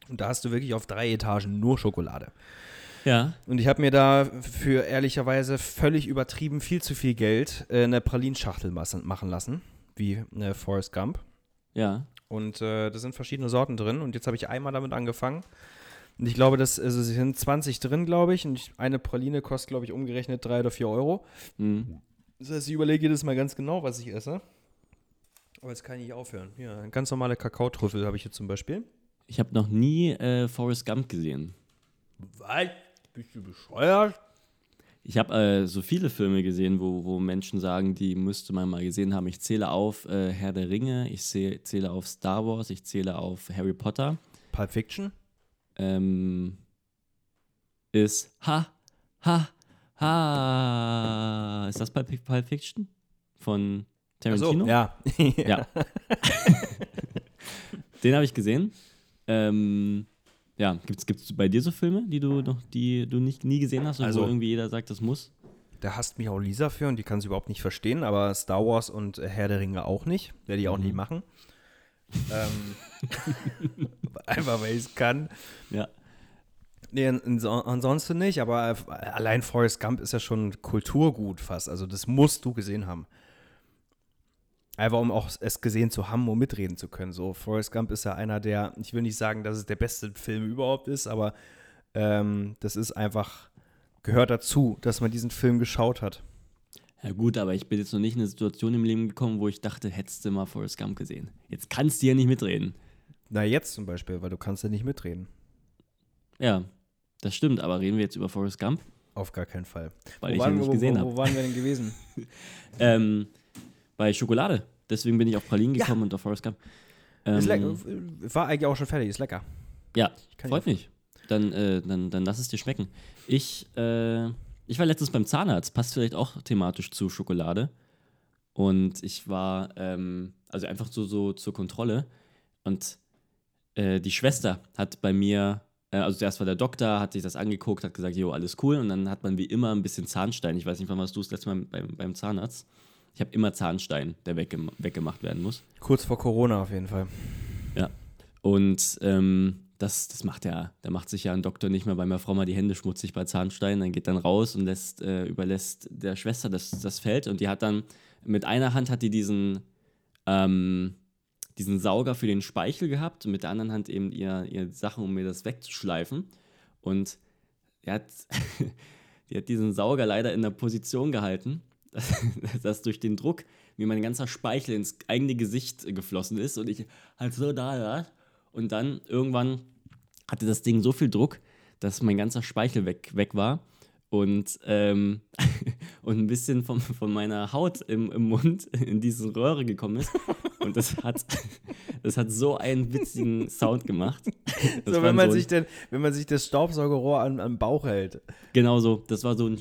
S2: Und da hast du wirklich auf drei Etagen nur Schokolade.
S3: Ja.
S2: Und ich habe mir da für ehrlicherweise völlig übertrieben viel zu viel Geld äh, eine Pralinschachtel machen lassen, wie äh, Forrest Gump.
S3: Ja.
S2: Und äh, da sind verschiedene Sorten drin. Und jetzt habe ich einmal damit angefangen. Und ich glaube, das, also, sie sind 20 drin, glaube ich. Und eine Praline kostet, glaube ich, umgerechnet 3 oder 4 Euro.
S3: Mhm.
S2: Das heißt, ich überlege jedes Mal ganz genau, was ich esse. Aber jetzt kann ich nicht aufhören. Ja, ganz normale Kakaotrüffel habe ich hier zum Beispiel.
S3: Ich habe noch nie äh, Forrest Gump gesehen.
S2: Was? Bist du bescheuert?
S3: Ich habe äh, so viele Filme gesehen, wo, wo Menschen sagen, die müsste man mal gesehen haben. Ich zähle auf äh, Herr der Ringe, ich zäh- zähle auf Star Wars, ich zähle auf Harry Potter.
S2: Pulp Fiction?
S3: Ähm, ist Ha, Ha, Ha. Ist das Pulp, Pulp Fiction? Von Tarantino?
S2: ja.
S3: Ja. Den habe ich gesehen. Ähm, ja, gibt's gibt's bei dir so Filme, die du noch, die du nicht nie gesehen hast und
S2: Also-
S3: wo irgendwie jeder sagt, das muss?
S2: Da hasst mich auch Lisa für und die kann es überhaupt nicht verstehen, aber Star Wars und äh, Herr der Ringe auch nicht. Werde ich auch nie machen. ähm, einfach weil ich es kann.
S3: Ja.
S2: Nee, an- anso- ansonsten nicht, aber äh, allein Forrest Gump ist ja schon Kulturgut fast. Also das musst du gesehen haben. Einfach um auch es gesehen zu haben, um mitreden zu können. So, Forrest Gump ist ja einer der, ich will nicht sagen, dass es der beste Film überhaupt ist, aber ähm, das ist einfach, gehört dazu, dass man diesen Film geschaut hat.
S3: Ja gut, aber ich bin jetzt noch nicht in eine Situation im Leben gekommen, wo ich dachte, hättest du mal Forrest Gump gesehen. Jetzt kannst du ja nicht mitreden.
S2: Na, jetzt zum Beispiel, weil du kannst ja nicht mitreden.
S3: Ja, das stimmt, aber reden wir jetzt über Forrest Gump,
S2: Auf gar keinen Fall.
S3: weil
S2: Wo
S3: ich ihn nicht gesehen
S2: wo,
S3: habe.
S2: wo waren wir denn gewesen?
S3: Ähm, bei Schokolade. Deswegen bin ich auf Pralinen
S2: Ja.
S3: gekommen und auf Forrest Gump. Ähm,
S2: War eigentlich auch schon fertig, ist lecker.
S3: Ja, freut mich. Dann, äh, dann, dann lass es dir schmecken. Ich, äh, ich war letztens beim Zahnarzt, passt vielleicht auch thematisch zu Schokolade. Und ich war, ähm, also einfach so, so zur Kontrolle. Und äh, die Schwester hat bei mir, äh, also zuerst war der Doktor, hat sich das angeguckt, hat gesagt, jo, alles cool. Und dann hat man wie immer ein bisschen Zahnstein. Ich weiß nicht, wann warst du das letzte Mal beim, beim Zahnarzt? Ich habe immer Zahnstein, der weggem weggemacht werden muss.
S2: Kurz vor Corona auf jeden Fall.
S3: Ja. Und ähm, das, das macht ja, da macht sich ja ein Doktor nicht mehr bei meiner Frau mal die Hände schmutzig bei Zahnstein, dann geht dann raus und lässt, äh, überlässt der Schwester das, das Feld und die hat dann, mit einer Hand hat die diesen, ähm, diesen Sauger für den Speichel gehabt und mit der anderen Hand eben ihr, ihr Sachen, um mir das wegzuschleifen. Und er hat, die hat diesen Sauger leider in der Position gehalten, dass, dass durch den Druck mir mein ganzer Speichel ins eigene Gesicht geflossen ist und ich halt so da lag. Und dann irgendwann hatte das Ding so viel Druck, dass mein ganzer Speichel weg, weg war und, ähm, und ein bisschen von, von meiner Haut im, im Mund in diese Röhre gekommen ist. Und das hat, das hat so einen witzigen Sound gemacht. Das
S2: So,
S3: war
S2: wenn, man
S3: so
S2: sich den, wenn man sich das Staubsaugerrohr an, am Bauch hält.
S3: Genau so. Das war so ein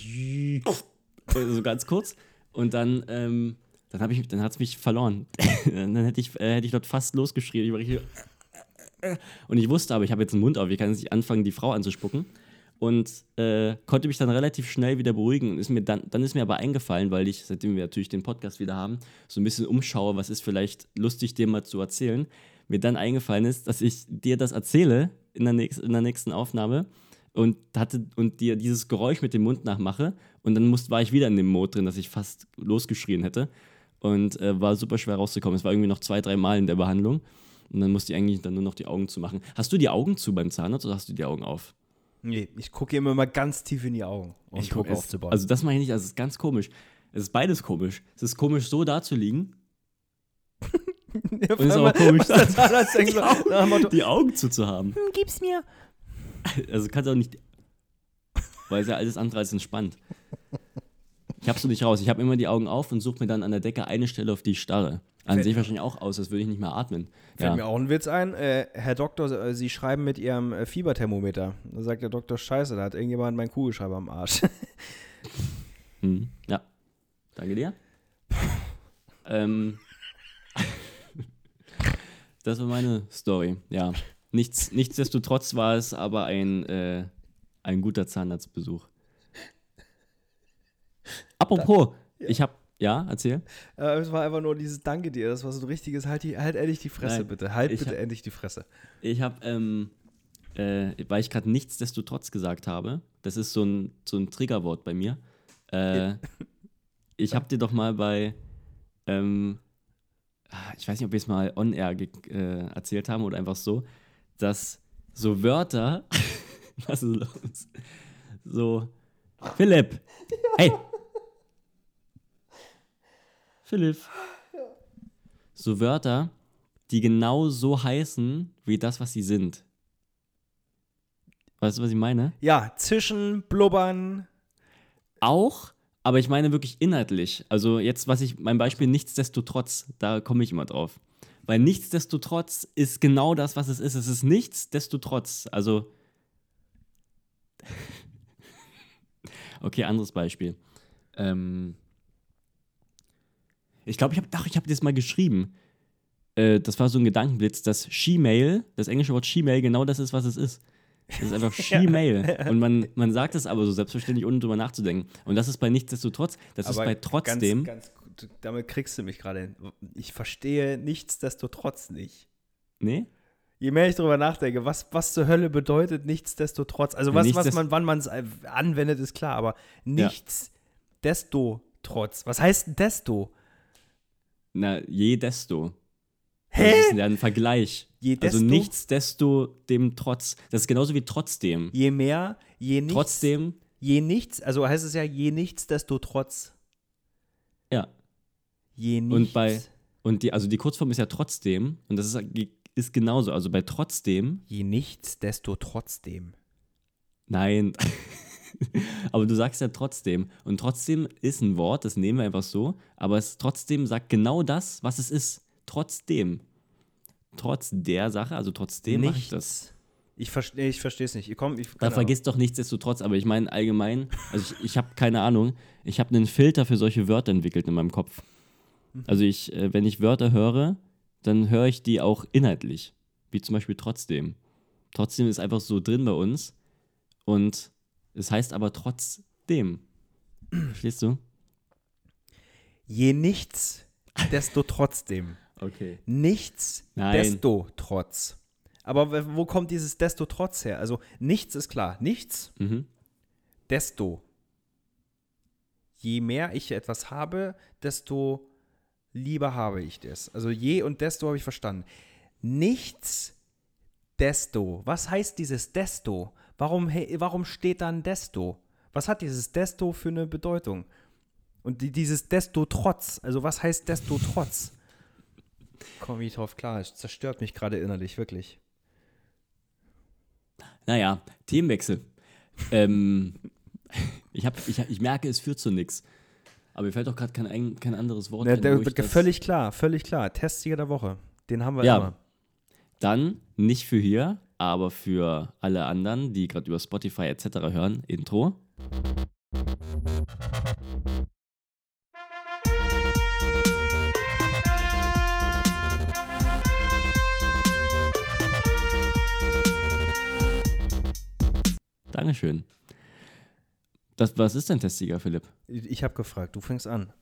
S3: so ganz kurz. Und dann, ähm, dann habe ich, dann hat es mich verloren. dann hätte ich, äh, hätte ich dort fast losgeschrien. Ich war richtig, und ich wusste aber, ich habe jetzt einen Mund auf, ich kann jetzt nicht anfangen, die Frau anzuspucken. Und äh, konnte mich dann relativ schnell wieder beruhigen. Und ist mir dann, dann ist mir aber eingefallen, weil ich, seitdem wir natürlich den Podcast wieder haben, so ein bisschen umschaue, was ist vielleicht lustig, dir mal zu erzählen. Mir dann eingefallen ist, dass ich dir das erzähle in der, nächst, in der nächsten Aufnahme und hatte und dir dieses Geräusch mit dem Mund nachmache und dann musst, war ich wieder in dem Mode drin, dass ich fast losgeschrien hätte und äh, war super schwer rauszukommen. Es war irgendwie noch zwei, drei Mal in der Behandlung und dann musste ich eigentlich dann nur noch die Augen zu machen. Hast du die Augen zu beim Zahnarzt oder hast du die Augen auf?
S2: Nee, ich gucke immer mal ganz tief in die Augen, um
S3: Ich
S2: Druck
S3: guck, es,
S2: aufzubauen.
S3: also das meine ich nicht, also es ist ganz komisch. Es ist beides komisch. Es ist komisch, so da zu liegen
S2: Ja,
S3: und es ist auch komisch,
S2: dem Motto,
S3: die Augen zuzuhaben.
S2: "Hm, gib's mir.
S3: Also kannst auch nicht, weil es ja alles andere als entspannt. Ich hab's so nicht raus. Ich habe immer die Augen auf und suche mir dann an der Decke eine Stelle, auf die ich starre. An sich wahrscheinlich auch aus, als würde ich nicht mehr atmen.
S2: Fällt
S3: Ja.
S2: mir auch ein Witz ein. Äh, Herr Doktor, äh, Sie schreiben mit Ihrem äh, Fieberthermometer. Da sagt der Doktor, scheiße, da hat irgendjemand meinen Kugelschreiber am Arsch.
S3: Hm. ja. Danke dir. ähm, das war meine Story. Ja. Nichts, nichtsdestotrotz war es aber ein, äh, ein guter Zahnarztbesuch. Apropos, ich habe, ja, erzähl.
S2: Äh, es war einfach nur dieses Danke dir. Das war so ein richtiges, halt, die, halt endlich die Fresse,
S3: Nein,
S2: bitte. Halt bitte
S3: hab-
S2: endlich die Fresse.
S3: Ich habe, ähm, äh, weil ich gerade nichtsdestotrotz gesagt habe, das ist so ein, so ein Triggerwort bei mir. Äh, ich habe dir doch mal bei, ähm, ich weiß nicht, ob wir es mal on-air ge- äh, erzählt haben oder einfach so, dass so Wörter, was ist los? So, Philipp, hey! Philipp. So Wörter, die genau so heißen, wie das, was sie sind. Weißt du, was ich meine?
S2: Ja, zischen, blubbern.
S3: Auch, aber ich meine wirklich inhaltlich. Also jetzt, was ich, mein Beispiel nichtsdestotrotz, da komme ich immer drauf. Weil nichtsdestotrotz ist genau das, was es ist. Es ist nichtsdestotrotz. Also. okay, anderes Beispiel. Ähm, ich glaube, ich habe, doch, ich habe das mal geschrieben. Äh, das war so ein Gedankenblitz, dass She-Mail, das englische Wort She-Mail, genau das ist, was es ist. Das ist einfach She-Mail. Und man, man sagt es aber so selbstverständlich, ohne drüber nachzudenken. Und das ist bei nichtsdestotrotz, das ist
S2: Aber
S3: bei trotzdem.
S2: Ganz, ganz, damit kriegst du mich gerade. Ich verstehe nichtsdestotrotz nicht.
S3: nee?
S2: Je mehr ich darüber nachdenke, was, was zur Hölle bedeutet nichtsdestotrotz. Also was, was
S3: Nichtsdest-
S2: man, wann man es anwendet, ist klar, aber nichtsdestotrotz. Was heißt denn desto?
S3: Na, je desto.
S2: Hä?
S3: Das ist ja ein Vergleich.
S2: Je
S3: Also
S2: desto?
S3: nichtsdesto dem trotz. Das ist genauso wie trotzdem.
S2: Je mehr, je nichts.
S3: Trotzdem,
S2: Je nichts, also heißt es ja je nichtsdestotrotz.
S3: ja.
S2: Je nichts.
S3: Und bei, und die, also die Kurzform ist ja trotzdem, und das ist, ist genauso. Also bei trotzdem,
S2: Je nichtsdestotrotzdem.
S3: nein. aber du sagst ja trotzdem. Und trotzdem ist ein Wort, das nehmen wir einfach so, aber es trotzdem sagt genau das, was es ist. Trotzdem. trotz der Sache, also trotzdem mache ich das.
S2: Nichts. Ich, verstehe ich verstehe es nicht. Ich komm, ich,
S3: Da vergisst doch nichtsdestotrotz, aber ich meine allgemein, also ich, ich habe keine Ahnung, ich habe einen Filter für solche Wörter entwickelt in meinem Kopf. Also ich, äh, wenn ich Wörter höre, dann höre ich die auch inhaltlich, wie zum Beispiel trotzdem. Trotzdem ist einfach so drin bei uns und es heißt aber trotzdem. Verstehst du?
S2: Je nichts, desto trotzdem.
S3: Okay.
S2: Nichts,
S3: Nein.
S2: desto trotz. Aber wo kommt dieses desto trotz her? Also nichts ist klar. Nichts,
S3: Mhm.
S2: desto. Je mehr ich etwas habe, desto lieber habe ich das. Also je und desto habe ich verstanden. Nichts, desto. Was heißt dieses desto? Warum, warum steht dann desto? Was hat dieses desto für eine Bedeutung? Und die, dieses desto trotz, also was heißt desto trotz? Komm ich drauf klar, es zerstört mich gerade innerlich, wirklich.
S3: Naja, Themenwechsel. ähm, ich, hab, ich, ich merke, es führt zu nichts. Aber mir fällt doch gerade kein, ein- kein anderes Wort
S2: Ne, der,
S3: das-
S2: völlig klar, völlig klar. Testsieger der Woche. Den haben wir
S3: Ja.
S2: immer.
S3: Dann nicht für hier, aber für alle anderen, die gerade über Spotify etc. hören, Intro. Dankeschön. Das, was ist denn Testsieger, Philipp?
S2: Ich, habe gefragt, du fängst an.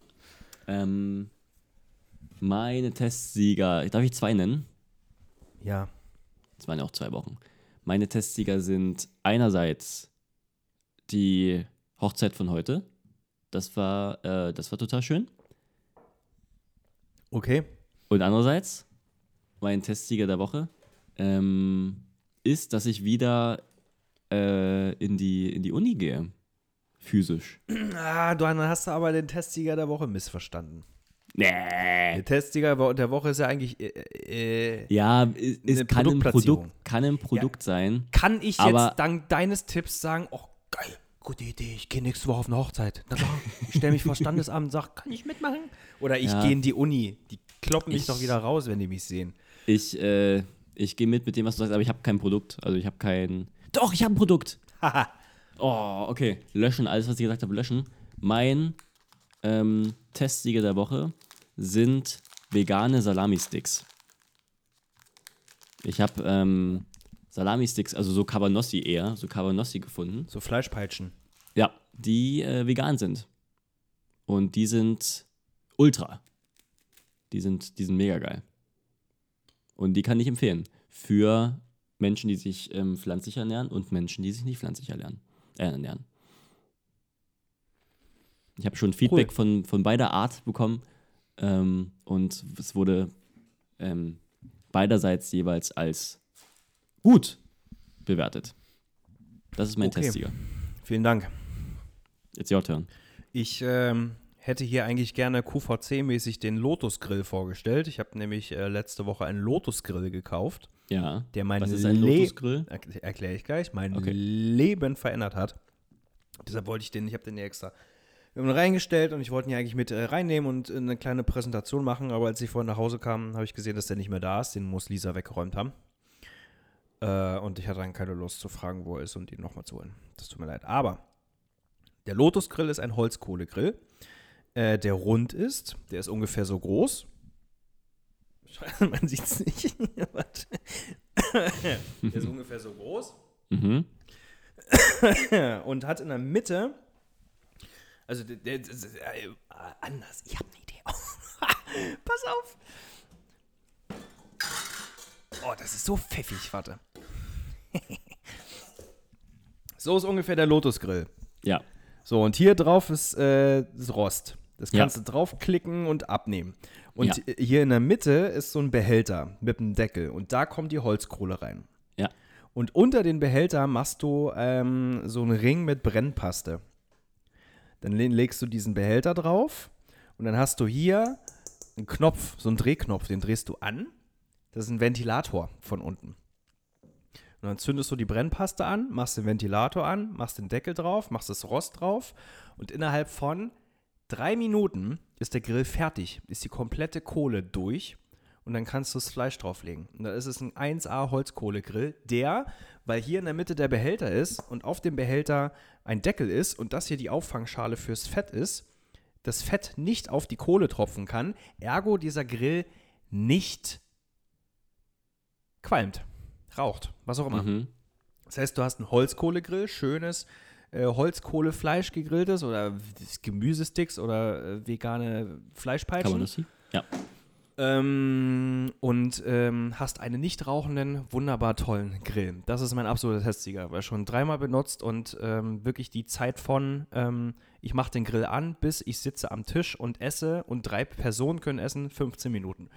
S3: Ähm, meine Testsieger, darf ich zwei nennen?
S2: Ja.
S3: Es waren ja auch zwei Wochen. Meine Testsieger sind einerseits die Hochzeit von heute. Das war, äh, das war total schön.
S2: Okay.
S3: Und andererseits, mein Testsieger der Woche ähm, ist, dass ich wieder äh, in, die, in die Uni gehe. Physisch.
S2: Ah, du dann hast aber den Testsieger der Woche missverstanden.
S3: Nee.
S2: Der Testsieger der Woche ist ja eigentlich. Äh, äh,
S3: Ja, es, es
S2: Eine
S3: kann, ein. Produkt, kann ein Produkt sein.
S2: kann ich jetzt dank deines Tipps sagen, oh geil, gute Idee, ich gehe nächste Woche auf eine Hochzeit. Klar, ich stelle mich vor Standesamt und sage, kann ich mitmachen? Oder ich
S3: Ja.
S2: gehe in die Uni. Die kloppen mich
S3: Ich-
S2: doch wieder raus, wenn die mich sehen.
S3: Ich, äh, ich gehe mit mit dem, was du sagst, aber ich habe kein Produkt. Also ich habe kein. Doch, ich habe ein Produkt. Oh, okay. Löschen, alles, was ich gesagt habe, löschen. Mein ähm, Testsieger der Woche sind vegane Salami-Sticks. Ich habe ähm, Salami-Sticks, also so Cabanossi eher, so Cabanossi gefunden.
S2: so Fleischpeitschen.
S3: Ja, die äh, vegan sind. Und die sind ultra. Die sind, die sind mega geil. Und die kann ich empfehlen. Für Menschen, die sich ähm, pflanzlich ernähren und Menschen, die sich nicht pflanzlich ernähren. Äh, ernähren. Ich habe schon Feedback von, von beider Art bekommen. Ähm, und es wurde ähm, beiderseits jeweils als gut bewertet. Das ist mein
S2: Okay.
S3: Testsieger.
S2: Vielen Dank.
S3: It's your turn.
S2: Ich ähm, hätte hier eigentlich gerne QVC-mäßig den Lotus Grill vorgestellt. Ich habe nämlich äh, letzte Woche einen Lotus Grill gekauft,
S3: Ja.
S2: der mein
S3: Was ist ein Lotusgrill?
S2: Erkl- Erkläre ich gleich, mein
S3: Okay.
S2: Leben verändert hat. Deshalb wollte ich den, ich habe den hier extra wir haben ihn reingestellt und ich wollte ihn ja eigentlich mit äh, reinnehmen und äh, eine kleine Präsentation machen, aber als ich vorhin nach Hause kam, habe ich gesehen, dass der nicht mehr da ist. Den muss Lisa weggeräumt haben. Äh, und ich hatte dann keine Lust zu fragen, wo er ist und ihn nochmal zu holen. Das tut mir leid. Aber der Lotus Grill ist ein Holzkohlegrill, äh, der rund ist. Der ist ungefähr so groß. Man sieht es nicht. Der ist ungefähr so groß
S3: Mhm.
S2: und hat in der Mitte, also der, der, der, der äh, anders, ich habe eine Idee. Pass auf. Oh, das ist so pfiffig, warte. so ist ungefähr der Lotusgrill.
S3: Ja.
S2: So, und hier drauf ist äh, das Rost. Das
S3: Ja.
S2: kannst du draufklicken und abnehmen. Und
S3: Ja.
S2: hier in der Mitte ist so ein Behälter mit einem Deckel. Und da kommt die Holzkohle rein.
S3: Ja.
S2: Und unter den Behälter machst du ähm, so einen Ring mit Brennpaste. Dann le- legst du diesen Behälter drauf und dann hast du hier einen Knopf, so einen Drehknopf, den drehst du an. Das ist ein Ventilator von unten. Und dann zündest du die Brennpaste an, machst den Ventilator an, machst den Deckel drauf, machst das Rost drauf und innerhalb von drei Minuten ist der Grill fertig, ist die komplette Kohle durch und dann kannst du das Fleisch drauflegen. Und da ist es ein 1A Holzkohlegrill, der, weil hier in der Mitte der Behälter ist und auf dem Behälter ein Deckel ist und das hier die Auffangschale fürs Fett ist, das Fett nicht auf die Kohle tropfen kann, ergo dieser Grill nicht qualmt, raucht, was auch immer.
S3: Mhm.
S2: Das heißt, du hast einen Holzkohlegrill, schönes äh, Holzkohlefleisch gegrilltes oder Gemüsesticks oder äh, vegane
S3: Kann man
S2: Fleischpeitschen
S3: das hier? Ja.
S2: ähm, und ähm, hast einen nicht rauchenden, wunderbar tollen Grill. Das ist mein absoluter Testsieger, weil schon dreimal benutzt und ähm, wirklich die Zeit von ähm, ich mache den Grill an, bis ich sitze am Tisch und esse und drei Personen können essen, 15 Minuten.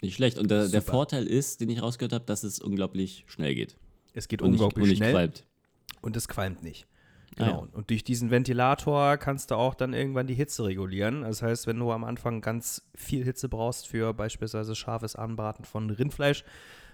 S3: Nicht schlecht. Und der, der. Vorteil ist, den ich rausgehört habe, dass es unglaublich schnell geht.
S2: Es geht
S3: Und nicht,
S2: unglaublich
S3: und nicht
S2: schnell
S3: qualmt.
S2: Und es qualmt nicht. Genau. Und durch diesen Ventilator kannst du auch dann irgendwann die Hitze regulieren. Das heißt, wenn du am Anfang ganz viel Hitze brauchst für beispielsweise scharfes Anbraten von Rindfleisch,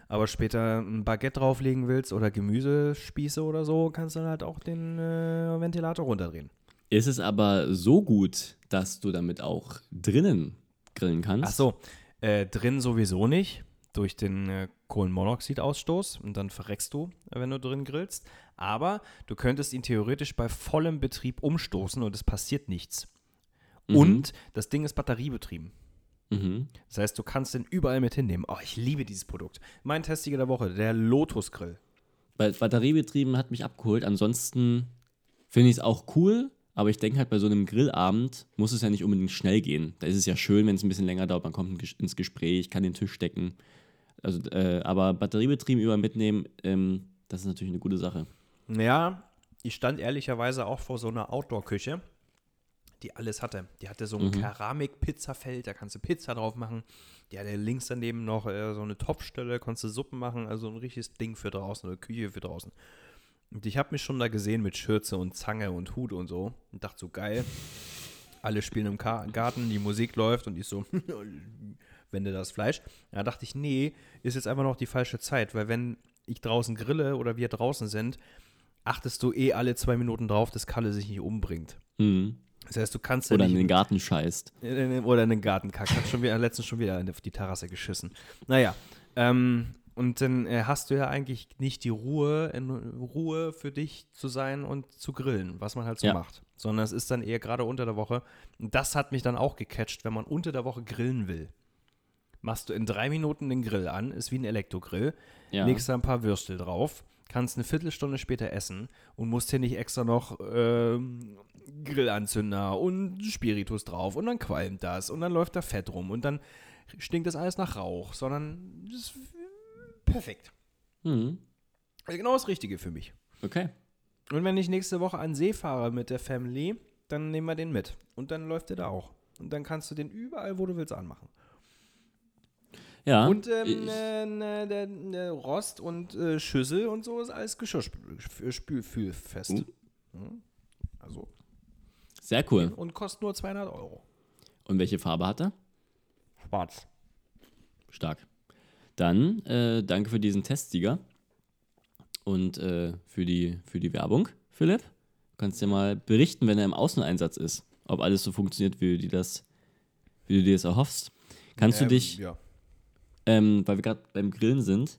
S2: aber später ein Baguette drauflegen willst oder Gemüsespieße oder so, kannst du dann halt auch den äh, Ventilator runterdrehen.
S3: Ist es aber so gut, dass du damit auch drinnen grillen kannst?
S2: Ach so, äh, drin sowieso nicht, durch den äh, Kohlenmonoxidausstoß und dann verreckst du, äh, wenn du drin grillst. Aber du könntest ihn theoretisch bei vollem Betrieb umstoßen und es passiert nichts.
S3: Mhm.
S2: Und das Ding ist batteriebetrieben.
S3: Mhm.
S2: Das heißt, du kannst den überall mit hinnehmen. Oh, ich liebe dieses Produkt. Mein Testiger der Woche, der Lotus Grill.
S3: Weil Batteriebetrieben hat mich abgeholt. Ansonsten finde ich es auch cool, aber ich denke halt, bei so einem Grillabend muss es ja nicht unbedingt schnell gehen. Da ist es ja schön, wenn es ein bisschen länger dauert, man kommt ins Gespräch, kann den Tisch decken. Also, äh, aber Batteriebetrieben überall mitnehmen, ähm, das ist natürlich eine gute Sache.
S2: Ja, ich stand ehrlicherweise auch vor so einer Outdoor-Küche, die alles hatte. Die hatte so ein
S3: Mhm.
S2: Keramik-Pizzafeld, da kannst du Pizza drauf machen. Die hatte links daneben noch äh, so eine Topfstelle, konntest du Suppen machen, also ein richtiges Ding für draußen, eine Küche für draußen. Und ich habe mich schon da gesehen mit Schürze und Zange und Hut und so und dachte so, geil. Alle spielen im Garten, die Musik läuft und ich so, wende das Fleisch. Da dachte ich, nee, ist jetzt einfach noch die falsche Zeit, weil wenn ich draußen grille oder wir draußen sind, achtest du eh alle zwei Minuten drauf, dass Kalle sich nicht umbringt.
S3: Mhm.
S2: Das heißt, du kannst ja
S3: Oder in den Garten scheißt.
S2: oder in den Garten kackt. Hat schon wieder, letztens schon wieder auf die Terrasse geschissen. Naja, ähm, und dann äh, hast du ja eigentlich nicht die Ruhe, in Ruhe für dich zu sein und zu grillen, was man halt so
S3: Ja.
S2: macht. Sondern es ist dann eher gerade unter der Woche. Und das hat mich dann auch gecatcht, wenn man unter der Woche grillen will. Machst du in drei Minuten den Grill an, ist wie ein Elektrogrill,
S3: Ja.
S2: legst da ein paar Würstel drauf, kannst eine Viertelstunde später essen und musst hier nicht extra noch ähm, Grillanzünder und Spiritus drauf und dann qualmt das und dann läuft da Fett rum und dann stinkt das alles nach Rauch, sondern das ist perfekt.
S3: Mhm.
S2: Also genau das Richtige für mich.
S3: Okay.
S2: Und wenn ich nächste Woche an See fahre mit der Family, dann nehmen wir den mit und dann läuft der da auch. Und dann kannst du den überall, wo du willst, anmachen.
S3: Ja.
S2: Und ähm, äh, ne, der, der Rost und äh, Schüssel und so ist alles Geschirrspülfest.
S3: Uh.
S2: Mhm. Also,
S3: Sehr cool.
S2: und kostet nur 200 Euro.
S3: Und welche Farbe hat er?
S2: Schwarz.
S3: Stark. Dann äh, danke für diesen Testsieger und äh, für, die, für die Werbung, Philipp. Du kannst ja mal berichten, wenn er im Außeneinsatz ist, ob alles so funktioniert, wie du dir das, wie du dir das erhoffst. Kannst du dich,
S2: Ja.
S3: Ähm, weil wir gerade beim Grillen sind,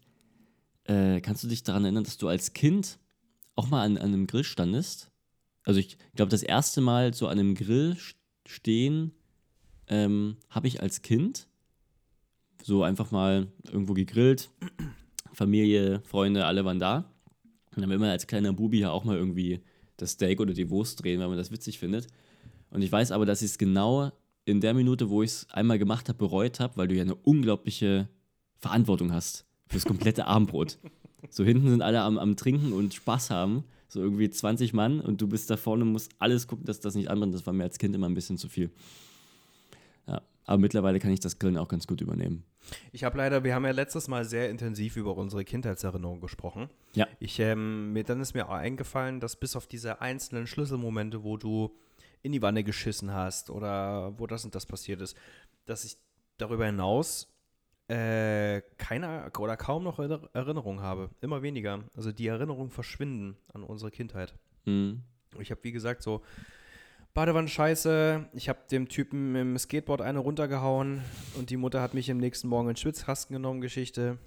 S3: äh, kannst du dich daran erinnern, dass du als Kind auch mal an, an einem Grill standest? Also ich glaube, das erste Mal so an einem Grill st- stehen ähm, habe ich als Kind so einfach mal irgendwo gegrillt. Familie, Freunde, alle waren da. Und dann will man als kleiner Bubi ja auch mal irgendwie das Steak oder die Wurst drehen, weil man das witzig findet. Und ich weiß aber, dass ich es genau in der Minute, wo ich es einmal gemacht habe, bereut habe, weil du ja eine unglaubliche Verantwortung hast fürs komplette Abendbrot. So hinten sind alle am, am Trinken und Spaß haben, so irgendwie 20 Mann und du bist da vorne und musst alles gucken, dass das nicht anbrennt. Das war mir als Kind immer ein bisschen zu viel. Ja, aber mittlerweile kann ich das Grillen auch ganz gut übernehmen.
S2: Ich habe leider, wir haben ja letztes Mal sehr intensiv über unsere Kindheitserinnerungen gesprochen.
S3: Ja.
S2: Ich, ähm, mir, dann ist mir auch eingefallen, dass bis auf diese einzelnen Schlüsselmomente, wo du in die Wanne geschissen hast oder wo das und das passiert ist, dass ich darüber hinaus äh, keine oder kaum noch Erinner- Erinnerung habe. Immer weniger. Also die Erinnerungen verschwinden an unsere Kindheit.
S3: Mhm.
S2: Ich habe, wie gesagt, so Badewanne scheiße, ich habe dem Typen im Skateboard eine runtergehauen und die Mutter hat mich am nächsten Morgen in den Schwitzkasten genommen, Geschichte.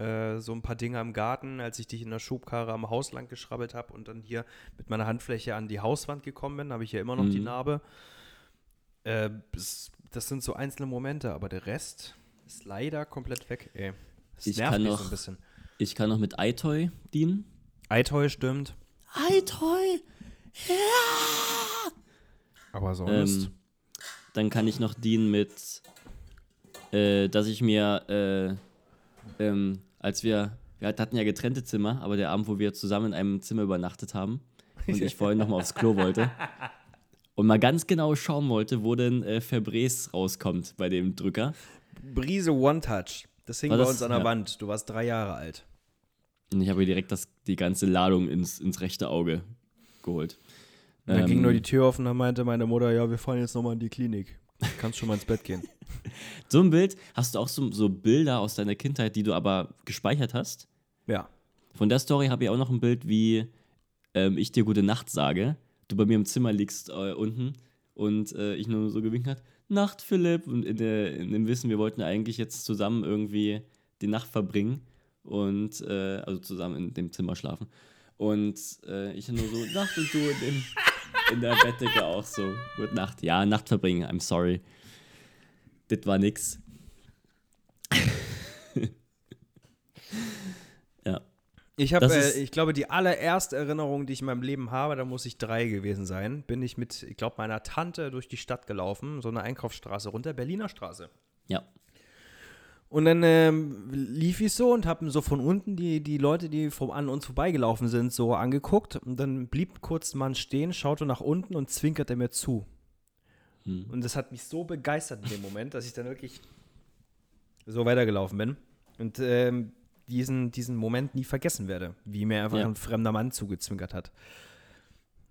S2: Äh, so ein paar Dinge im Garten, als ich dich in der Schubkarre am Haus lang geschrabbelt habe und dann hier mit meiner Handfläche an die Hauswand gekommen bin, habe ich ja immer noch die
S3: Mhm.
S2: Narbe. Äh, das, das sind so einzelne Momente, aber der Rest ist leider komplett weg, ey. Das
S3: Ich
S2: nervt
S3: kann
S2: mich
S3: noch-
S2: so ein bisschen.
S3: Ich kann noch mit iToy dienen.
S2: Eitoy stimmt,
S3: iToy!
S2: aber sonst.
S3: Ähm, dann kann ich noch dienen mit, äh, dass ich mir, äh, ähm, als wir, wir hatten ja getrennte Zimmer, aber der Abend, wo wir zusammen in einem Zimmer übernachtet haben und ich vorhin nochmal aufs Klo wollte und mal ganz genau schauen wollte, wo denn äh, Febreze rauskommt bei dem Drücker.
S2: Brise One Touch. Das hing
S3: War
S2: bei
S3: das-
S2: uns an der
S3: ja.
S2: Wand. Du warst drei Jahre alt.
S3: Und ich habe direkt das, die ganze Ladung ins, ins rechte Auge geholt.
S2: Und dann
S3: Ähm,
S2: ging nur die Tür und dann meinte meine Mutter, ja, wir fahren jetzt nochmal in die Klinik. Du kannst schon mal ins Bett gehen.
S3: So ein Bild, hast du auch so, so Bilder aus deiner Kindheit, die du aber gespeichert hast?
S2: Ja.
S3: Von der Story habe ich auch noch ein Bild, wie ähm, ich dir gute Nacht sage. Du bei mir im Zimmer liegst äh, unten und äh, ich nur so gewinkt hat, Nacht, Philipp. Und in, der, in dem Wissen, wir wollten eigentlich jetzt zusammen irgendwie die Nacht verbringen und äh, also zusammen in dem Zimmer schlafen. Und äh, ich nur so, Nacht und du in, dem, in der Bettdecke auch so, gute Nacht. Ja, Nacht verbringen, I'm sorry. Das war nix. ja.
S2: Ich habe, äh, ich glaube, die allererste Erinnerung, die ich in meinem Leben habe, da muss ich drei gewesen sein, bin ich mit, ich glaube, meiner Tante durch die Stadt gelaufen, so eine Einkaufsstraße runter, Berliner Straße.
S3: Ja.
S2: Und dann ähm, lief ich so und habe so von unten die, die Leute, die vom, an uns vorbeigelaufen sind, so angeguckt. Und dann blieb kurz ein Mann stehen, schaute nach unten und zwinkerte mir zu.
S3: Hm.
S2: Und das hat mich so begeistert in dem Moment, dass ich dann wirklich so weitergelaufen bin. Und ähm, diesen, diesen Moment nie vergessen werde, wie mir einfach
S3: Ja.
S2: ein fremder Mann zugezwinkert hat.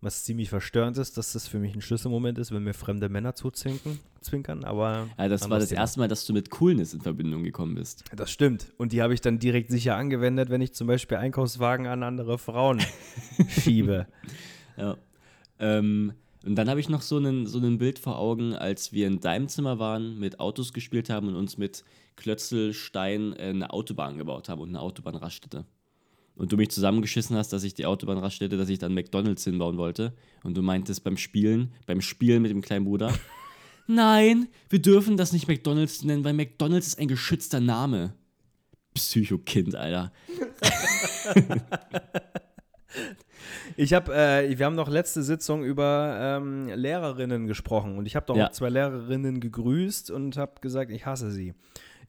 S2: Was ziemlich verstörend ist, dass das für mich ein Schlüsselmoment ist, wenn mir fremde Männer zuzwinkern, zwinkern, aber.
S3: Ja, das war das
S2: Thema.
S3: erste Mal, dass du mit Coolness in Verbindung gekommen bist.
S2: Das stimmt. Und die habe ich dann direkt sicher angewendet, wenn ich zum Beispiel Einkaufswagen an andere Frauen schiebe.
S3: Ja. Ähm, und dann habe ich noch so ein so einen Bild vor Augen, als wir in deinem Zimmer waren, mit Autos gespielt haben und uns mit Klötzelstein äh, eine Autobahn gebaut haben und eine Autobahnraststätte. Und du mich zusammengeschissen hast, dass ich die Autobahnraststätte, dass ich dann McDonalds hinbauen wollte. Und du meintest beim Spielen, beim Spielen mit dem kleinen Bruder, nein, wir dürfen das nicht McDonalds nennen, weil McDonalds ist ein geschützter Name. Psychokind, Alter.
S2: Ich habe, äh, wir haben noch letzte Sitzung über ähm, Lehrerinnen gesprochen und ich habe doch
S3: Ja.
S2: zwei Lehrerinnen gegrüßt und habe gesagt, ich hasse sie.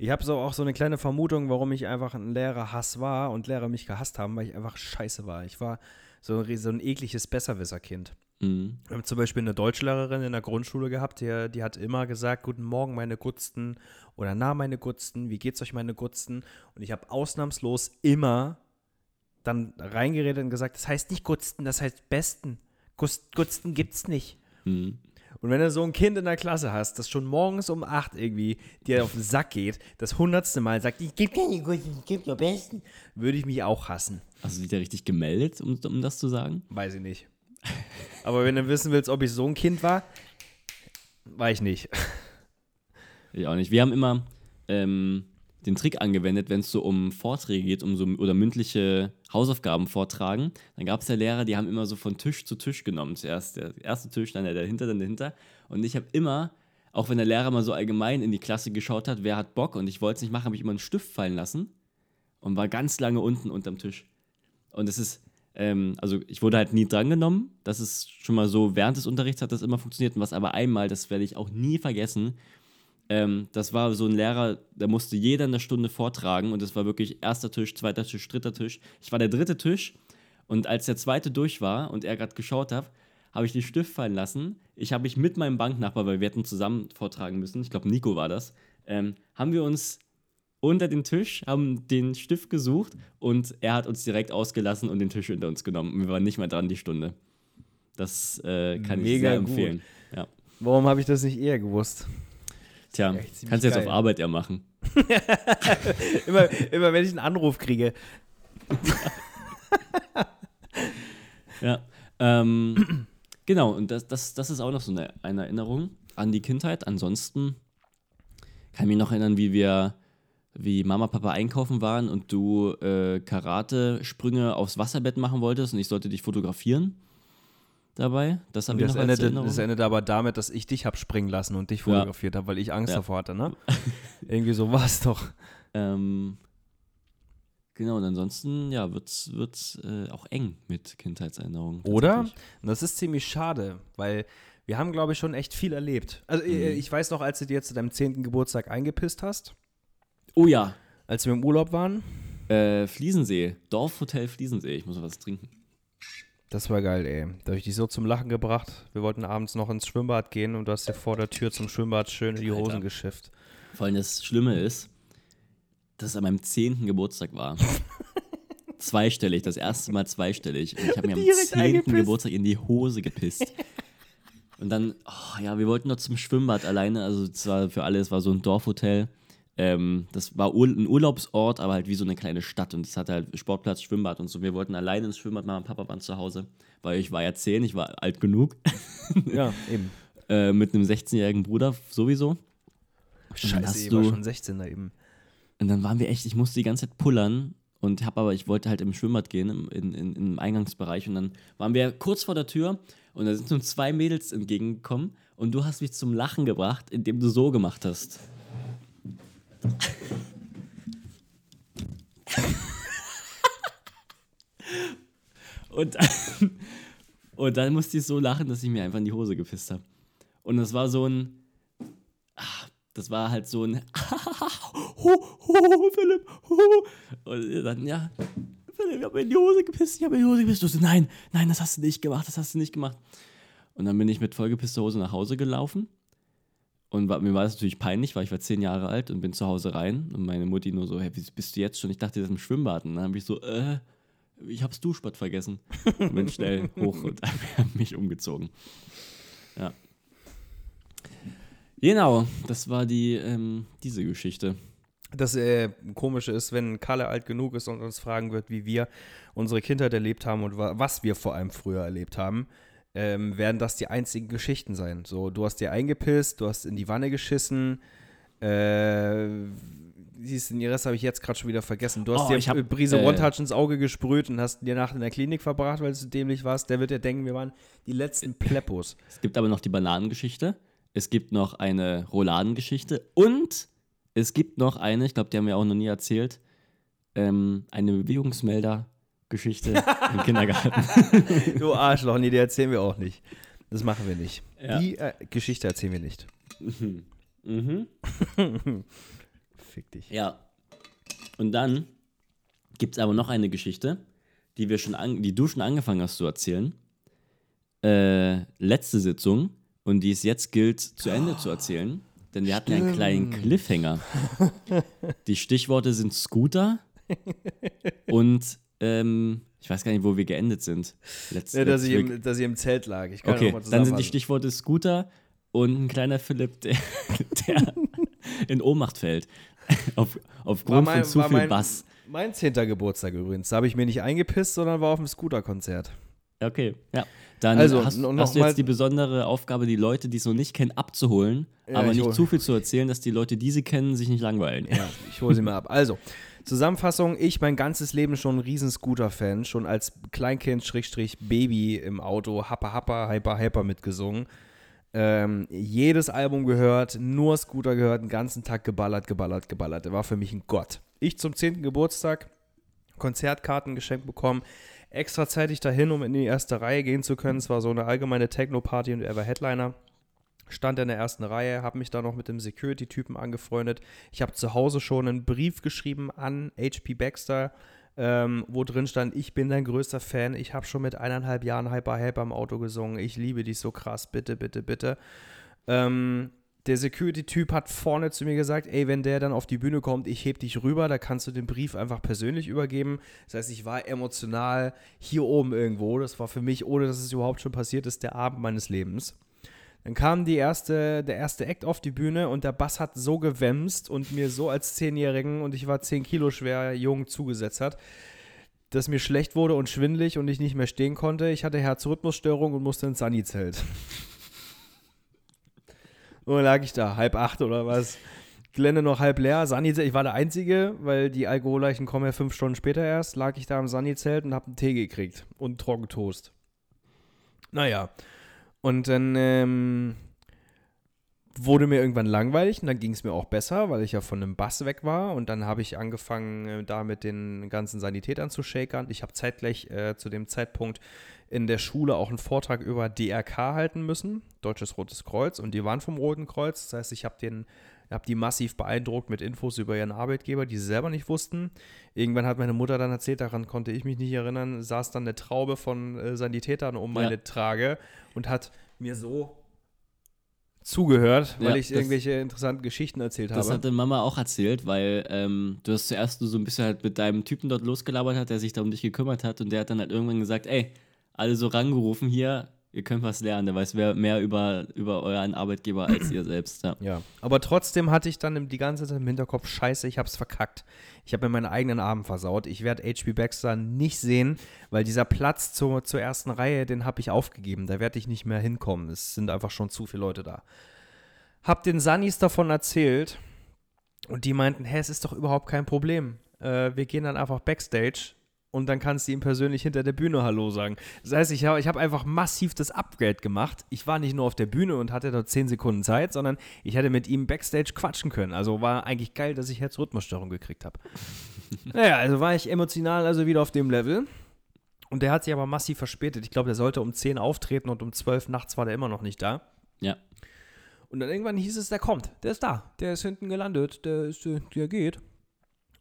S2: Ich habe so auch so eine kleine Vermutung, warum ich einfach ein Lehrerhass war und Lehrer mich gehasst haben, weil ich einfach scheiße war. Ich war so, ein- so ein ekliges Besserwisserkind.
S3: Mhm.
S2: Wir haben zum Beispiel eine Deutschlehrerin in der Grundschule gehabt, die, die hat immer gesagt, guten Morgen meine Gutzten oder na meine Gutzten, wie geht's euch meine Gutzten? Und ich habe ausnahmslos immer dann reingeredet und gesagt, das heißt nicht Gutzten, das heißt Besten. Gutzten gibt's nicht.
S3: Mhm.
S2: Und wenn du so ein Kind in der Klasse hast, das schon morgens um 8 irgendwie dir auf den Sack geht, das hundertste Mal sagt, ich gebe keine Gutzten, ich gebe nur Besten, würde ich mich auch hassen.
S3: Hast du dich da richtig gemeldet, um, um das zu sagen?
S2: Weiß ich nicht. Aber wenn du wissen willst, ob ich so ein Kind war, war ich nicht.
S3: Ich auch nicht. Wir haben immer ähm, den Trick angewendet, wenn es so um Vorträge geht, um so oder mündliche Hausaufgaben vortragen. Dann gab es ja Lehrer, die haben immer so von Tisch zu Tisch genommen. Zuerst der erste Tisch, dann der dahinter, dann dahinter. Und ich habe immer, auch wenn der Lehrer mal so allgemein in die Klasse geschaut hat, wer hat Bock und ich wollte es nicht machen, habe ich immer einen Stift fallen lassen und war ganz lange unten unterm Tisch. Und es ist, ähm, also ich wurde halt nie drangenommen. Das ist schon mal so, während des Unterrichts hat das immer funktioniert. Und was aber einmal, das werde ich auch nie vergessen, ähm, das war so ein Lehrer, der musste jeder in der Stunde vortragen und es war wirklich erster Tisch, zweiter Tisch, dritter Tisch. Ich war der dritte Tisch und als der zweite durch war und er gerade geschaut hat, habe ich den Stift fallen lassen. Ich habe mich mit meinem Banknachbar, weil wir hätten zusammen vortragen müssen, ich glaube Nico war das, ähm, haben wir uns unter den Tisch, haben den Stift gesucht und er hat uns direkt ausgelassen und den Tisch hinter uns genommen. Wir waren nicht mehr dran die Stunde. Das äh, kann ich
S2: Mega
S3: sehr
S2: gut.
S3: empfehlen. Ja.
S2: Warum habe ich das nicht eher gewusst?
S3: Tja, kannst du jetzt auf Arbeit ja machen.
S2: immer, immer wenn ich einen Anruf kriege.
S3: Ja. Ähm, Genau, und das, das, das ist auch noch so eine, eine Erinnerung an die Kindheit. Ansonsten kann ich mich noch erinnern, wie wir, wie Mama, Papa einkaufen waren und du äh, Karate-Sprünge aufs Wasserbett machen wolltest und ich sollte dich fotografieren dabei. Das habe ich
S2: Das
S3: noch
S2: endete,
S3: Erinnerung.
S2: das endete aber damit, dass ich dich hab springen lassen und dich fotografiert habe, weil ich Angst
S3: Ja.
S2: davor hatte, ne? Irgendwie so war es doch.
S3: Ähm, genau, und ansonsten, ja, wird's, wird's äh, auch eng mit Kindheitserinnerungen.
S2: Oder? Und das ist ziemlich schade, weil wir haben, glaube ich, schon echt viel erlebt. Also äh,
S3: Mhm.
S2: ich weiß noch, als du dir zu deinem 10. Geburtstag eingepisst hast,
S3: Oh ja,
S2: als wir im Urlaub waren.
S3: äh, Fliesensee, Dorfhotel Fliesensee. Ich muss noch was trinken.
S2: Das war geil, ey. Da habe ich dich so zum Lachen gebracht. Wir wollten abends noch ins Schwimmbad gehen und du hast dir vor der Tür zum Schwimmbad schön in die
S3: Alter.
S2: Hosen geschifft.
S3: Vor allem das Schlimme ist, dass es an meinem 10. Geburtstag war. zweistellig, das erste Mal zweistellig. Und ich habe mir am
S2: Direkt
S3: 10.
S2: eingepisst.
S3: Geburtstag in die Hose gepisst. Und dann, oh, ja, wir wollten noch zum Schwimmbad alleine. Also, es war für alle, es war so ein Dorfhotel. Ähm, das war Ur ein Urlaubsort, aber halt wie so eine kleine Stadt. Und es hatte halt Sportplatz, Schwimmbad und so. Wir wollten alleine ins Schwimmbad, Mama und Papa waren zu Hause. Weil ich war ja 10, ich war alt genug.
S2: Ja, eben.
S3: äh, mit einem 16-jährigen Bruder sowieso.
S2: Scheiße,
S3: hast
S2: ich war
S3: du-
S2: schon 16 da eben.
S3: Und dann waren wir echt, ich musste die ganze Zeit pullern und hab aber, ich wollte halt im Schwimmbad gehen, im, in, in, im Eingangsbereich. Und dann waren wir kurz vor der Tür und da sind uns zwei Mädels entgegengekommen und du hast mich zum Lachen gebracht, indem du so gemacht hast. und, dann, und dann musste ich so lachen, dass ich mir einfach in die Hose gepisst habe. Und das war so ein. ah, Das war halt so ein. Ho, ho, Philipp, ho. Und dann, ja, Philipp, ich habe mir in die Hose gepisst, ich habe mir in die Hose gepisst. Du so, nein, nein, das hast du nicht gemacht, das hast du nicht gemacht. Und dann bin ich mit vollgepisster Hose nach Hause gelaufen. Und war, mir war das natürlich peinlich, weil ich war zehn Jahre alt und bin zu Hause rein. Und meine Mutti nur so, hey, wie bist du jetzt schon? Ich dachte, das ist im Schwimmbad. Und dann habe ich so, äh, ich hab's Duschbad vergessen. Und bin schnell hoch und habe mich umgezogen. Ja. Genau, das war die, ähm, diese Geschichte.
S2: Das äh, Komische ist, wenn Kalle alt genug ist und uns fragen wird, wie wir unsere Kindheit erlebt haben und wa was wir vor allem früher erlebt haben, ähm, werden das die einzigen Geschichten sein. So, du hast dir eingepisst, du hast in die Wanne geschissen, äh, siehst du, den Rest habe ich jetzt gerade schon wieder vergessen. Du hast
S3: Oh,
S2: dir
S3: hab,
S2: Brise
S3: äh,
S2: One-Touch ins Auge gesprüht und hast dir Nacht in der Klinik verbracht, weil du dämlich warst. Der wird ja denken, wir waren die letzten Pleppos.
S3: Es gibt aber noch die Bananengeschichte. Es gibt noch eine Rouladengeschichte. Und es gibt noch eine, ich glaube, die haben wir auch noch nie erzählt, ähm, eine Bewegungsmelder-Geschichte im Kindergarten.
S2: Du Arschloch, nee, die erzählen wir auch nicht. Das machen wir nicht.
S3: Ja.
S2: Die äh, Geschichte erzählen wir nicht.
S3: mhm.
S2: Fick dich.
S3: Ja. Und dann gibt es aber noch eine Geschichte, die, wir schon an, die du schon angefangen hast zu erzählen. Äh, letzte Sitzung und die es jetzt gilt zu Ende zu erzählen, denn wir hatten ja einen kleinen Cliffhanger. Die Stichworte sind Scooter und ähm, ich weiß gar nicht, wo wir geendet sind. Letz,
S2: Ja, dass, ich im, dass ich im Zelt lag.
S3: Okay, dann sind die. Stichworte Scooter und ein kleiner Philipp, der, der in Ohnmacht fällt. Auf, aufgrund
S2: mein-
S3: von zu viel
S2: mein-
S3: Bass.
S2: Mein zehnter Geburtstag übrigens. Da habe ich mir nicht eingepisst, sondern war auf dem Scooter-Konzert.
S3: Okay, ja. Dann
S2: Also,
S3: hast, hast du jetzt die besondere Aufgabe, die Leute, die es noch nicht kennen, abzuholen,
S2: Ja,
S3: aber
S2: ich
S3: nicht zu viel zu erzählen, dass die Leute, die sie kennen, sich nicht langweilen.
S2: Ja, ich hole sie mal ab. Also, Zusammenfassung: Ich mein ganzes Leben schon ein riesen Scooter-Fan. Schon als Kleinkind, Schrägstrich, Baby im Auto, Happa Happa, Hyper Hyper mitgesungen. Ähm, jedes Album gehört, nur Scooter gehört, den ganzen Tag geballert, geballert, geballert. Er war für mich ein Gott. Ich zum 10. Geburtstag Konzertkarten geschenkt bekommen, extra zeitig dahin, um in die erste Reihe gehen zu können. Es war so eine allgemeine Techno-Party und er war Headliner. Stand in der ersten Reihe, habe mich da noch mit dem Security-Typen angefreundet. Ich habe zu Hause schon einen Brief geschrieben an HP Baxter, ähm, wo drin stand, ich bin dein größter Fan, ich habe schon mit eineinhalb Jahren Hyper Hyper im Auto gesungen, ich liebe dich so krass, bitte, bitte, bitte. Ähm, der Security-Typ hat vorne zu mir gesagt, ey, wenn der dann auf die Bühne kommt, ich heb dich rüber, da kannst du den Brief einfach persönlich übergeben. Das heißt, ich war emotional hier oben irgendwo. Das war für mich, ohne dass es überhaupt schon passiert ist, der Abend meines Lebens. Dann kam die erste, der erste Act auf die Bühne und der Bass hat so gewämst und mir so als Zehnjährigen und ich war 10 Kilo schwer jung zugesetzt hat, dass mir schlecht wurde und schwindlig und ich nicht mehr stehen konnte. Ich hatte Herzrhythmusstörung und musste ins Sunny-Zelt. und dann lag ich da, halb acht oder was. Gelände noch halb leer. Sunny ich war der Einzige, weil die Alkoholleichen kommen ja fünf Stunden später erst. Lag ich da im Sunny-Zelt und hab einen Tee gekriegt und Trockentoast. Naja. Und dann ähm, wurde mir irgendwann langweilig und dann ging es mir auch besser, weil ich ja von einem Bass weg war. Und dann habe ich angefangen, äh, da mit den ganzen Sanitätern zu shakern. Ich habe zeitgleich äh, zu dem Zeitpunkt in der Schule auch einen Vortrag über DRK halten müssen, Deutsches Rotes Kreuz. Und die waren vom Roten Kreuz. Das heißt, ich habe den habe die massiv beeindruckt mit Infos über ihren Arbeitgeber, die sie selber nicht wussten. Irgendwann hat meine Mutter dann erzählt, daran konnte ich mich nicht erinnern, saß dann eine Traube von äh, Sanitätern um meine ja. Trage und hat mir so zugehört, weil ja, ich irgendwelche interessanten Geschichten erzählt
S3: das
S2: habe.
S3: Das hatte Mama auch erzählt, weil ähm, du hast zuerst so ein bisschen halt mit deinem Typen dort losgelabert hat, der sich da um dich gekümmert hat und der hat dann halt irgendwann gesagt, ey, alle so rangerufen hier, ihr könnt was lernen, der weiß mehr über, über euren Arbeitgeber als ihr selbst. Ja.
S2: ja, aber trotzdem hatte ich dann die ganze Zeit im Hinterkopf, scheiße, ich hab's verkackt. Ich habe mir meinen eigenen Abend versaut. Ich werde HB Baxter nicht sehen, weil dieser Platz zur, zur ersten Reihe, den habe ich aufgegeben. Da werde ich nicht mehr hinkommen. Es sind einfach schon zu viele Leute da. Hab den Sunnies davon erzählt und die meinten, hä, es ist doch überhaupt kein Problem. Äh, wir gehen dann einfach Backstage und dann kannst du ihm persönlich hinter der Bühne Hallo sagen. Das heißt, ich habe ich hab einfach massiv das Upgrade gemacht. Ich war nicht nur auf der Bühne und hatte dort 10 Sekunden Zeit, sondern ich hätte mit ihm Backstage quatschen können. Also war eigentlich geil, dass ich Herzrhythmusstörung gekriegt habe. naja, also war ich emotional also wieder auf dem Level. Und der hat sich aber massiv verspätet. Ich glaube, der sollte um 10 auftreten und um 12 nachts war der immer noch nicht da.
S3: Ja.
S2: Und dann irgendwann hieß es, der kommt. Der ist da. Der ist hinten gelandet. Der, ist, der geht.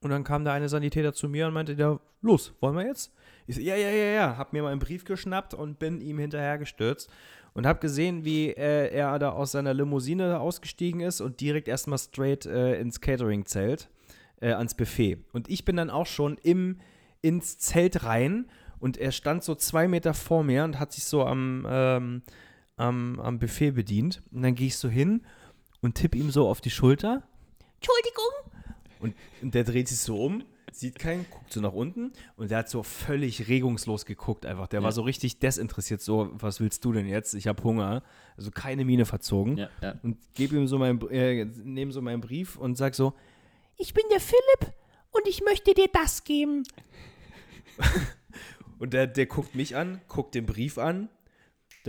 S2: Und dann kam da eine Sanitäter zu mir und meinte, ja, los, wollen wir jetzt? Ich so, ja, ja, ja, ja. Hab mir mal einen Brief geschnappt und bin ihm hinterhergestürzt und hab gesehen, wie äh, er da aus seiner Limousine ausgestiegen ist und direkt erstmal straight äh, ins Catering-Zelt, äh, ans Buffet. Und ich bin dann auch schon im, ins Zelt rein und er stand so zwei Meter vor mir und hat sich so am, ähm, am, am Buffet bedient. Und dann gehe ich so hin und tippe ihm so auf die Schulter. Entschuldigung, und, und der dreht sich so um, sieht keinen, guckt so nach unten und der hat so völlig regungslos geguckt einfach. Der ja. war so richtig desinteressiert, so, was willst du denn jetzt? Ich habe Hunger. Also keine Miene verzogen.
S3: Ja, ja.
S2: Und gebe ihm so meinen, äh, nehme so meinen Brief und sag so, ich bin der Philipp und ich möchte dir das geben. und der, der guckt mich an, guckt den Brief an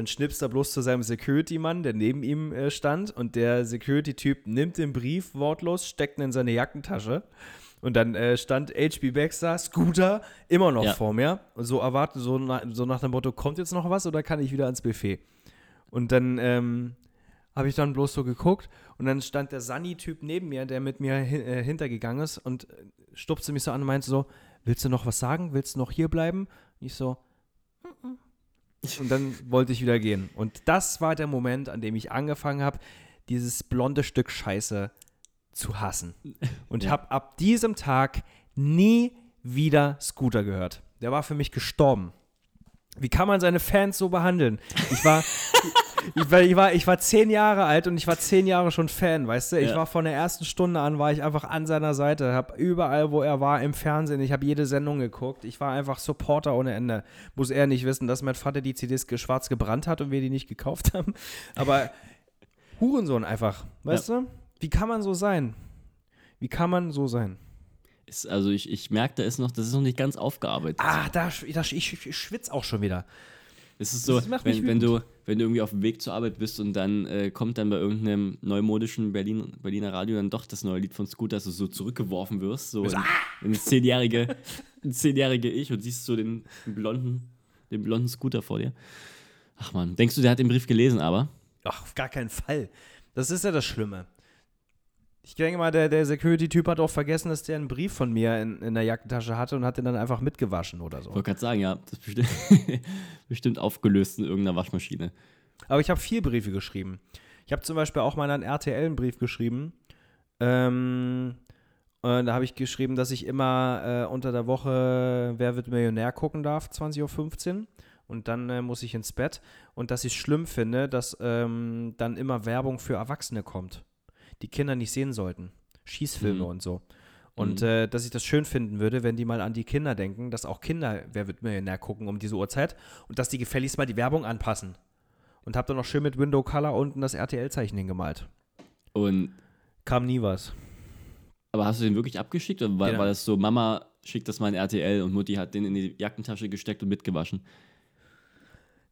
S2: dann schnipst er bloß zu seinem Security-Mann, der neben ihm äh, stand. Und der Security-Typ nimmt den Brief wortlos, steckt ihn in seine Jackentasche. Und dann äh, stand HB Baxter, Scooter, immer noch ja. vor mir. Und so erwarten, so, na, so nach dem Motto: kommt jetzt noch was oder kann ich wieder ans Buffet? Und dann ähm, habe ich dann bloß so geguckt. Und dann stand der Sunny-Typ neben mir, der mit mir hin, äh, hintergegangen ist und äh, stupste mich so an und meinte so: Willst du noch was sagen? Willst du noch hier bleiben? Und ich so. Und dann wollte ich wieder gehen. Und das war der Moment, an dem ich angefangen habe, dieses blonde Stück Scheiße zu hassen. Und ja. habe ab diesem Tag nie wieder Scooter gehört. Der war für mich gestorben. Wie kann man seine Fans so behandeln? Ich war, ich, war, ich, war, ich war zehn Jahre alt und ich war zehn Jahre schon Fan, weißt du? Ich ja. war von der ersten Stunde an, war ich einfach an seiner Seite, habe überall, wo er war, im Fernsehen, ich habe jede Sendung geguckt. Ich war einfach Supporter ohne Ende. Muss er nicht wissen, dass mein Vater die CDs schwarz gebrannt hat und wir die nicht gekauft haben. Aber Hurensohn einfach, weißt ja. du? Wie kann man so sein? Wie kann man so sein?
S3: Ist, also ich, ich merke, da ist noch, das ist noch nicht ganz aufgearbeitet.
S2: Ah, da, da ich, ich schwitze auch schon wieder.
S3: Es ist so, wenn, wenn, du, wenn du irgendwie auf dem Weg zur Arbeit bist und dann äh, kommt dann bei irgendeinem neumodischen Berlin, Berliner Radio dann doch das neue Lied von Scooter, dass du so zurückgeworfen wirst, so in, in das zehnjährige, zehnjährige Ich und siehst so den, den, blonden, den blonden Scooter vor dir. Ach man, denkst du, der hat den Brief gelesen, aber?
S2: Ach, auf gar keinen Fall. Das ist ja das Schlimme. Ich denke mal, der, der Security-Typ hat auch vergessen, dass der einen Brief von mir in, in der Jackentasche hatte und hat den dann einfach mitgewaschen oder so.
S3: Ich wollte gerade sagen, ja, das ist bestimmt, bestimmt aufgelöst in irgendeiner Waschmaschine.
S2: Aber ich habe vier Briefe geschrieben. Ich habe zum Beispiel auch mal an RTL einen Brief geschrieben. Ähm, da habe ich geschrieben, dass ich immer äh, unter der Woche Wer wird Millionär gucken darf, 20.15 Uhr. Und dann äh, muss ich ins Bett. Und dass ich es schlimm finde, dass ähm, dann immer Werbung für Erwachsene kommt die Kinder nicht sehen sollten. Schießfilme mhm. und so. Und
S3: Mhm.
S2: äh, dass ich das schön finden würde, wenn die mal an die Kinder denken, dass auch Kinder Wer wird Millionär gucken um diese Uhrzeit und dass die gefälligst mal die Werbung anpassen. Und hab dann noch schön mit Window Color unten das RTL-Zeichen hingemalt.
S3: Und,
S2: Kam nie was.
S3: aber hast du den wirklich abgeschickt oder war,
S2: Genau.
S3: war das so, Mama schickt das mal in RTL und Mutti hat den in die Jackentasche gesteckt und mitgewaschen?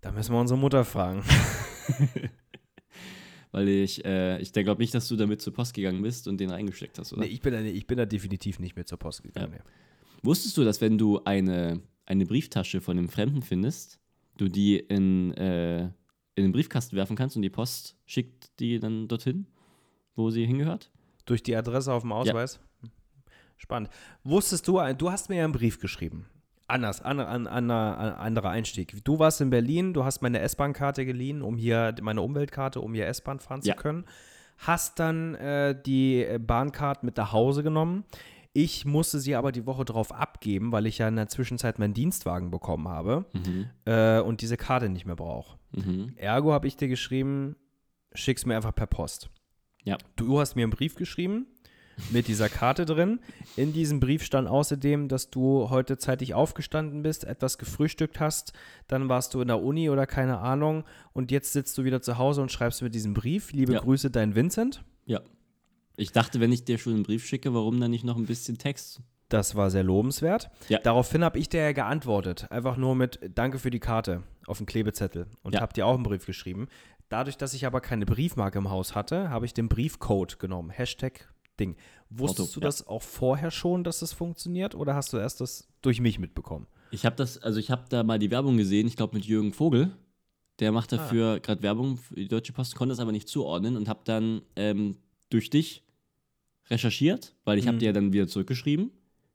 S2: Da müssen wir unsere Mutter fragen.
S3: Weil ich, äh, ich glaube nicht, dass du damit zur Post gegangen bist und den reingesteckt hast, oder?
S2: Nee, ich bin, da, ich bin da definitiv nicht mehr zur Post gegangen.
S3: Ja.
S2: nee.
S3: Wusstest du, dass wenn du eine, eine Brieftasche von einem Fremden findest, du die in, äh, in den Briefkasten werfen kannst und die Post schickt die dann dorthin, wo sie hingehört?
S2: Durch die Adresse auf dem Ausweis? Spannend. Wusstest du, du hast mir ja einen Brief geschrieben. Anders, an, an, an, an, anderer Einstieg. Du warst in Berlin, du hast meine S-Bahn-Karte geliehen, um hier, meine Umweltkarte, um hier S-Bahn fahren
S3: Ja.
S2: zu können. Hast dann äh, die Bahncard mit nach Hause genommen. Ich musste sie aber die Woche drauf abgeben, weil ich ja in der Zwischenzeit meinen Dienstwagen bekommen habe
S3: Mhm.
S2: äh, und diese Karte nicht mehr brauche.
S3: Mhm.
S2: Ergo habe ich dir geschrieben, schick's mir einfach per Post.
S3: Ja.
S2: Du hast mir einen Brief geschrieben mit dieser Karte drin. In diesem Brief stand außerdem, dass du heute zeitig aufgestanden bist, etwas gefrühstückt hast, dann warst du in der Uni oder keine Ahnung und jetzt sitzt du wieder zu Hause und schreibst mir diesen Brief. Liebe
S3: Ja.
S2: Grüße, dein Vincent.
S3: Ja. Ich dachte, wenn ich dir schon einen Brief schicke, warum dann nicht noch ein bisschen Text?
S2: Das war sehr lobenswert.
S3: Ja.
S2: Daraufhin habe ich dir ja geantwortet. Einfach nur mit Danke für die Karte auf dem Klebezettel. Und
S3: Ja.
S2: habe dir auch einen Brief geschrieben. Dadurch, dass ich aber keine Briefmarke im Haus hatte, habe ich den Briefcode genommen. Hashtag Ding. Wusstest
S3: Auto,
S2: du
S3: ja.
S2: das auch vorher schon, dass das funktioniert? Oder hast du erst das durch mich mitbekommen?
S3: Ich habe das, also ich habe da mal die Werbung gesehen, ich glaube mit Jürgen Vogel. Der macht
S2: Ah.
S3: dafür gerade Werbung für die Deutsche Post, konnte es aber nicht zuordnen und habe dann ähm, durch dich recherchiert, weil ich habe
S2: Mhm.
S3: dir ja dann wieder zurückgeschrieben.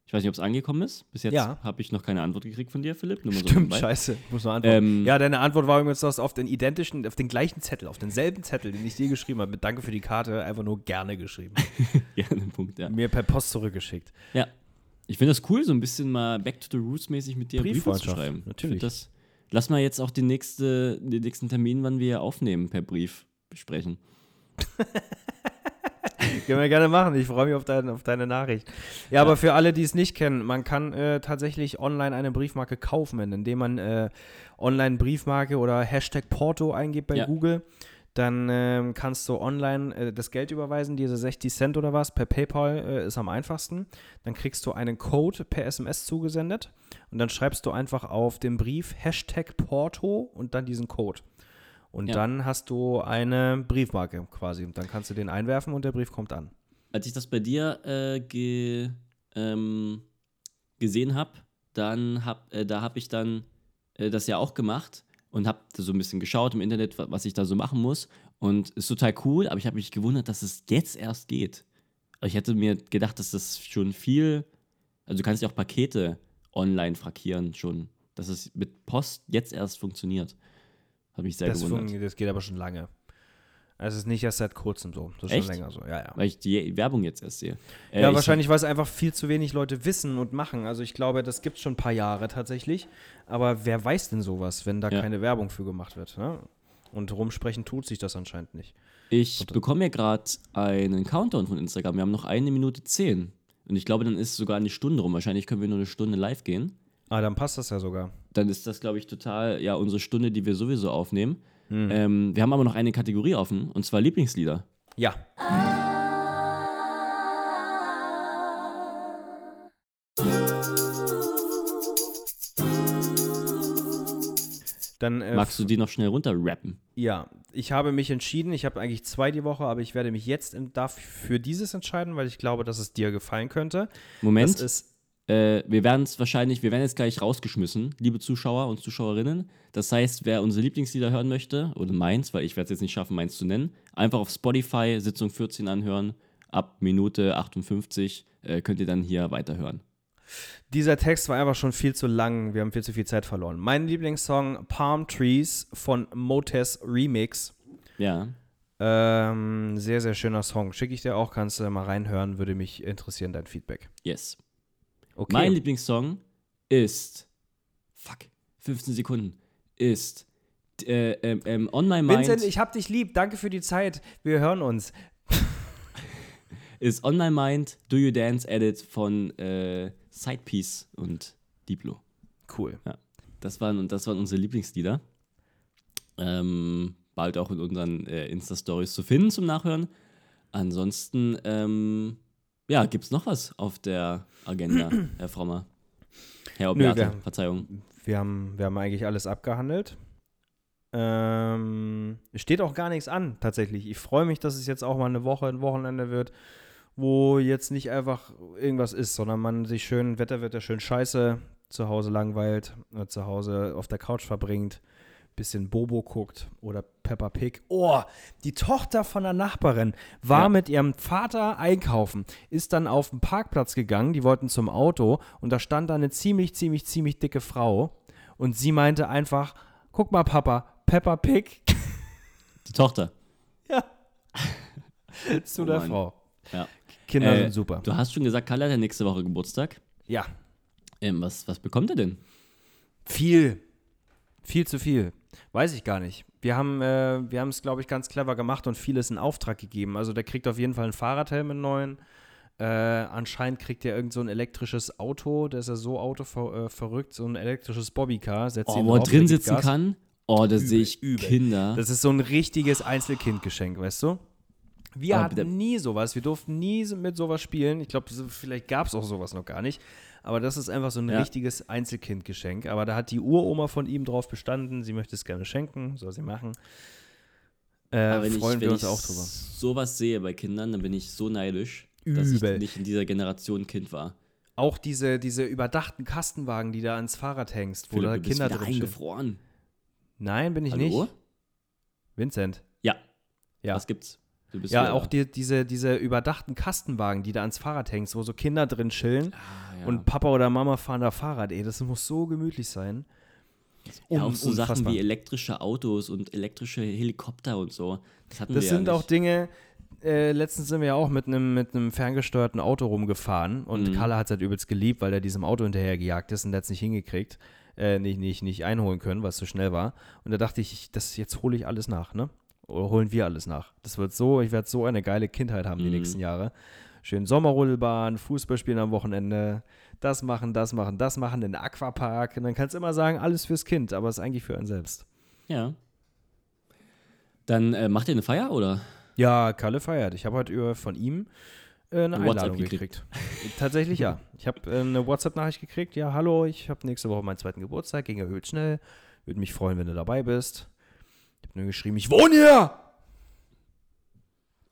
S3: Ich weiß nicht, ob es angekommen ist. Bis jetzt
S2: Ja.
S3: habe ich noch keine Antwort gekriegt von dir, Philipp. Nur so
S2: Stimmt,
S3: nebenbei.
S2: scheiße. Muss man antworten.
S3: Ähm,
S2: ja, deine Antwort war übrigens, auf den identischen, auf den gleichen Zettel, auf denselben Zettel, den ich dir geschrieben habe, mit Danke für die Karte, einfach nur gerne geschrieben.
S3: ja, den Punkt, ja.
S2: Mir per Post zurückgeschickt.
S3: Ja. Ich finde das cool, so ein bisschen mal back to the roots mäßig mit dir Briefe zu schreiben.
S2: natürlich.
S3: Das, lass mal jetzt auch den, nächste, den nächsten Termin, wann wir aufnehmen, per Brief besprechen.
S2: Können wir gerne machen. Ich freue mich auf, dein, auf deine Nachricht. Ja, aber für alle, die es nicht kennen, man kann äh, tatsächlich online eine Briefmarke kaufen, indem man äh, online Briefmarke oder Hashtag Porto eingibt bei
S3: Ja.
S2: Google. Dann ähm, kannst du online äh, das Geld überweisen, diese 60 Cent oder was, per PayPal äh, ist am einfachsten. Dann kriegst du einen Code per SMS zugesendet und dann schreibst du einfach auf den Brief Hashtag Porto und dann diesen Code. Und
S3: Ja.
S2: dann hast du eine Briefmarke quasi. Und dann kannst du den einwerfen und der Brief kommt an.
S3: Als ich das bei dir äh, ge, ähm, gesehen habe, dann hab, äh, da habe ich dann äh, das ja auch gemacht und habe so ein bisschen geschaut im Internet, wa- was ich da so machen muss. Und ist total cool, aber ich habe mich gewundert, dass es jetzt erst geht. Ich hätte mir gedacht, dass das schon viel, also du kannst ja auch Pakete online frankieren schon, dass es mit Post jetzt erst funktioniert. Habe mich sehr
S2: Das,
S3: gewundert.
S2: fun- das geht aber schon lange. Also es ist nicht erst seit kurzem so. Das ist
S3: Echt?
S2: schon länger so. Ja, ja.
S3: Weil ich die Werbung jetzt erst sehe. Äh,
S2: ja,
S3: ich-
S2: wahrscheinlich, weil es einfach viel zu wenig Leute wissen und machen. Also ich glaube, das gibt es schon ein paar Jahre tatsächlich. Aber wer weiß denn sowas, wenn da
S3: Ja.
S2: keine Werbung für gemacht wird? Ne? Und rumsprechen tut sich das anscheinend nicht.
S3: Ich bekomme ja gerade einen Countdown von Instagram. Wir haben noch eine Minute zehn. Und ich glaube, dann ist sogar eine Stunde rum. Wahrscheinlich können wir nur eine Stunde live gehen.
S2: Ah, dann passt das ja sogar.
S3: Dann ist das, glaube ich, total, ja, unsere Stunde, die wir sowieso aufnehmen.
S2: Hm.
S3: Ähm, wir haben aber noch eine Kategorie offen, und zwar Lieblingslieder.
S2: Ja. Dann, äh,
S3: Magst du die noch schnell runter rappen?
S2: Ja, ich habe mich entschieden. Ich habe eigentlich zwei die Woche, aber ich werde mich jetzt in, darf für dieses entscheiden, weil ich glaube, dass es dir gefallen könnte.
S3: Moment,
S2: Das ist
S3: äh, wir werden es wahrscheinlich, wir werden jetzt gleich rausgeschmissen, liebe Zuschauer und Zuschauerinnen. Das heißt, wer unsere Lieblingslieder hören möchte, oder meins, weil ich werde es jetzt nicht schaffen, meins zu nennen, einfach auf Spotify Sitzung 14 anhören. Ab Minute 58 äh, könnt ihr dann hier weiterhören.
S2: Dieser Text war einfach schon viel zu lang. Wir haben viel zu viel Zeit verloren. Mein Lieblingssong Palm Trees von Motes Remix.
S3: Ja.
S2: Ähm, sehr, sehr schöner Song. Schicke ich dir auch, kannst du mal reinhören. Würde mich interessieren, dein Feedback.
S3: Yes.
S2: Okay.
S3: Mein Lieblingssong ist. Fuck. 15 Sekunden. Ist. Äh, ähm, ähm, On My Mind.
S2: Vincent, ich hab dich lieb. Danke für die Zeit. Wir hören uns.
S3: ist On My Mind, Do You Dance Edit von äh, Sidepiece und Diplo.
S2: Cool.
S3: Das waren, das waren unsere Lieblingslieder. Ähm, bald auch in unseren äh, Insta-Stories zu finden zum Nachhören. Ansonsten, ähm, ja, gibt es noch was auf der Agenda, Herr Frommer? Herr
S2: Nö,
S3: Obliate,
S2: wir haben-
S3: Verzeihung.
S2: Wir haben, wir haben eigentlich alles abgehandelt. Ähm, es steht auch gar nichts an, tatsächlich. Ich freue mich, dass es jetzt auch mal eine Woche, ein Wochenende wird, wo jetzt nicht einfach irgendwas ist, sondern man sich schön, Wetter wird ja schön scheiße, zu Hause langweilt, äh, zu Hause auf der Couch verbringt, bisschen Bobo guckt oder Peppa Pig. Oh, die Tochter von der Nachbarin war
S3: Ja.
S2: mit ihrem Vater einkaufen, ist dann auf den Parkplatz gegangen, die wollten zum Auto und da stand da eine ziemlich, ziemlich, ziemlich dicke Frau und sie meinte einfach, guck mal Papa, Peppa Pig
S3: Die Tochter.
S2: zu
S3: Oh
S2: der
S3: Mann.
S2: Frau.
S3: Ja.
S2: Kinder
S3: Äh,
S2: sind super.
S3: Du hast schon gesagt, Kalle hat ja nächste Woche Geburtstag.
S2: Ja,
S3: Ähm, was, was bekommt er denn?
S2: viel. Viel zu viel. Weiß ich gar nicht. Wir haben äh, wir es, glaube ich, ganz clever gemacht und vieles in Auftrag gegeben. Also der kriegt auf jeden Fall einen Fahrradhelm, einen neuen. Äh, anscheinend kriegt er irgend so ein elektrisches Auto, der ist ja so Auto ver äh, verrückt, so ein elektrisches Bobbycar. Setzt
S3: Oh,
S2: ihn
S3: wo er drin sitzen
S2: Gas.
S3: kann? Oh, da
S2: Übel,
S3: sehe ich
S2: übel.
S3: Kinder.
S2: Das ist so ein richtiges Einzelkindgeschenk, weißt du? Wir
S3: Aber
S2: hatten nie sowas. Wir durften nie mit sowas spielen. Ich glaube, vielleicht gab es auch sowas noch gar nicht. Aber das ist einfach so ein
S3: Ja.
S2: richtiges Einzelkindgeschenk. Aber da hat die Uroma von ihm drauf bestanden. Sie möchte es gerne schenken. Soll sie machen. Äh,
S3: Aber wenn
S2: freuen
S3: ich,
S2: wir
S3: wenn
S2: uns
S3: ich
S2: auch drüber.
S3: sowas sehe bei Kindern, dann bin ich so neidisch, dass
S2: Übel.
S3: ich nicht in dieser Generation Kind war.
S2: Auch diese, diese überdachten Kastenwagen, die da ans Fahrrad hängst, wo
S3: Philipp,
S2: da
S3: du bist
S2: Kinder
S3: wieder
S2: drin
S3: eingefroren.
S2: Nein, bin ich
S3: Hallo?
S2: nicht. Vincent.
S3: Ja.
S2: Ja.
S3: Was gibt's?
S2: Ja, auch die, diese, diese überdachten Kastenwagen, die da ans Fahrrad hängst, wo so Kinder drin chillen.
S3: Ah, ja.
S2: Und Papa oder Mama fahren da Fahrrad, ey. Das muss so gemütlich sein.
S3: ja, auch so Sachen
S2: unfassbar.
S3: wie elektrische Autos und elektrische Helikopter und so. Das hatten
S2: Das
S3: wir
S2: sind
S3: ja
S2: auch. Dinge. Äh, letztens sind wir ja auch mit einem mit ferngesteuerten Auto rumgefahren und
S3: Mhm.
S2: Kalle hat es halt übelst geliebt, weil er diesem Auto hinterher gejagt ist und der hat es nicht hingekriegt, äh, nicht, nicht, nicht einholen können, weil es zu schnell war. Und da dachte ich, ich- das, jetzt hole ich alles nach, ne? Oder holen wir alles nach. Das wird so, ich werde so eine geile Kindheit haben die
S3: Mhm.
S2: nächsten Jahre. Schön Sommerrodelbahn, Fußball spielen am Wochenende, das machen, das machen, das machen, in den Aquapark. Und dann kannst du immer sagen, alles fürs Kind, aber es ist eigentlich für einen selbst.
S3: Ja. Dann äh, macht ihr eine Feier oder?
S2: Ja, Kalle feiert. Ich habe heute über- von ihm äh, eine
S3: Eine
S2: Einladung gekriegt. Tatsächlich ja. Ich habe äh, eine WhatsApp-Nachricht gekriegt. Ja, hallo, ich habe nächste Woche meinen zweiten Geburtstag. Ging erhöht schnell. Würde mich freuen, wenn du dabei bist. Ich habe nur geschrieben, ich wohne hier.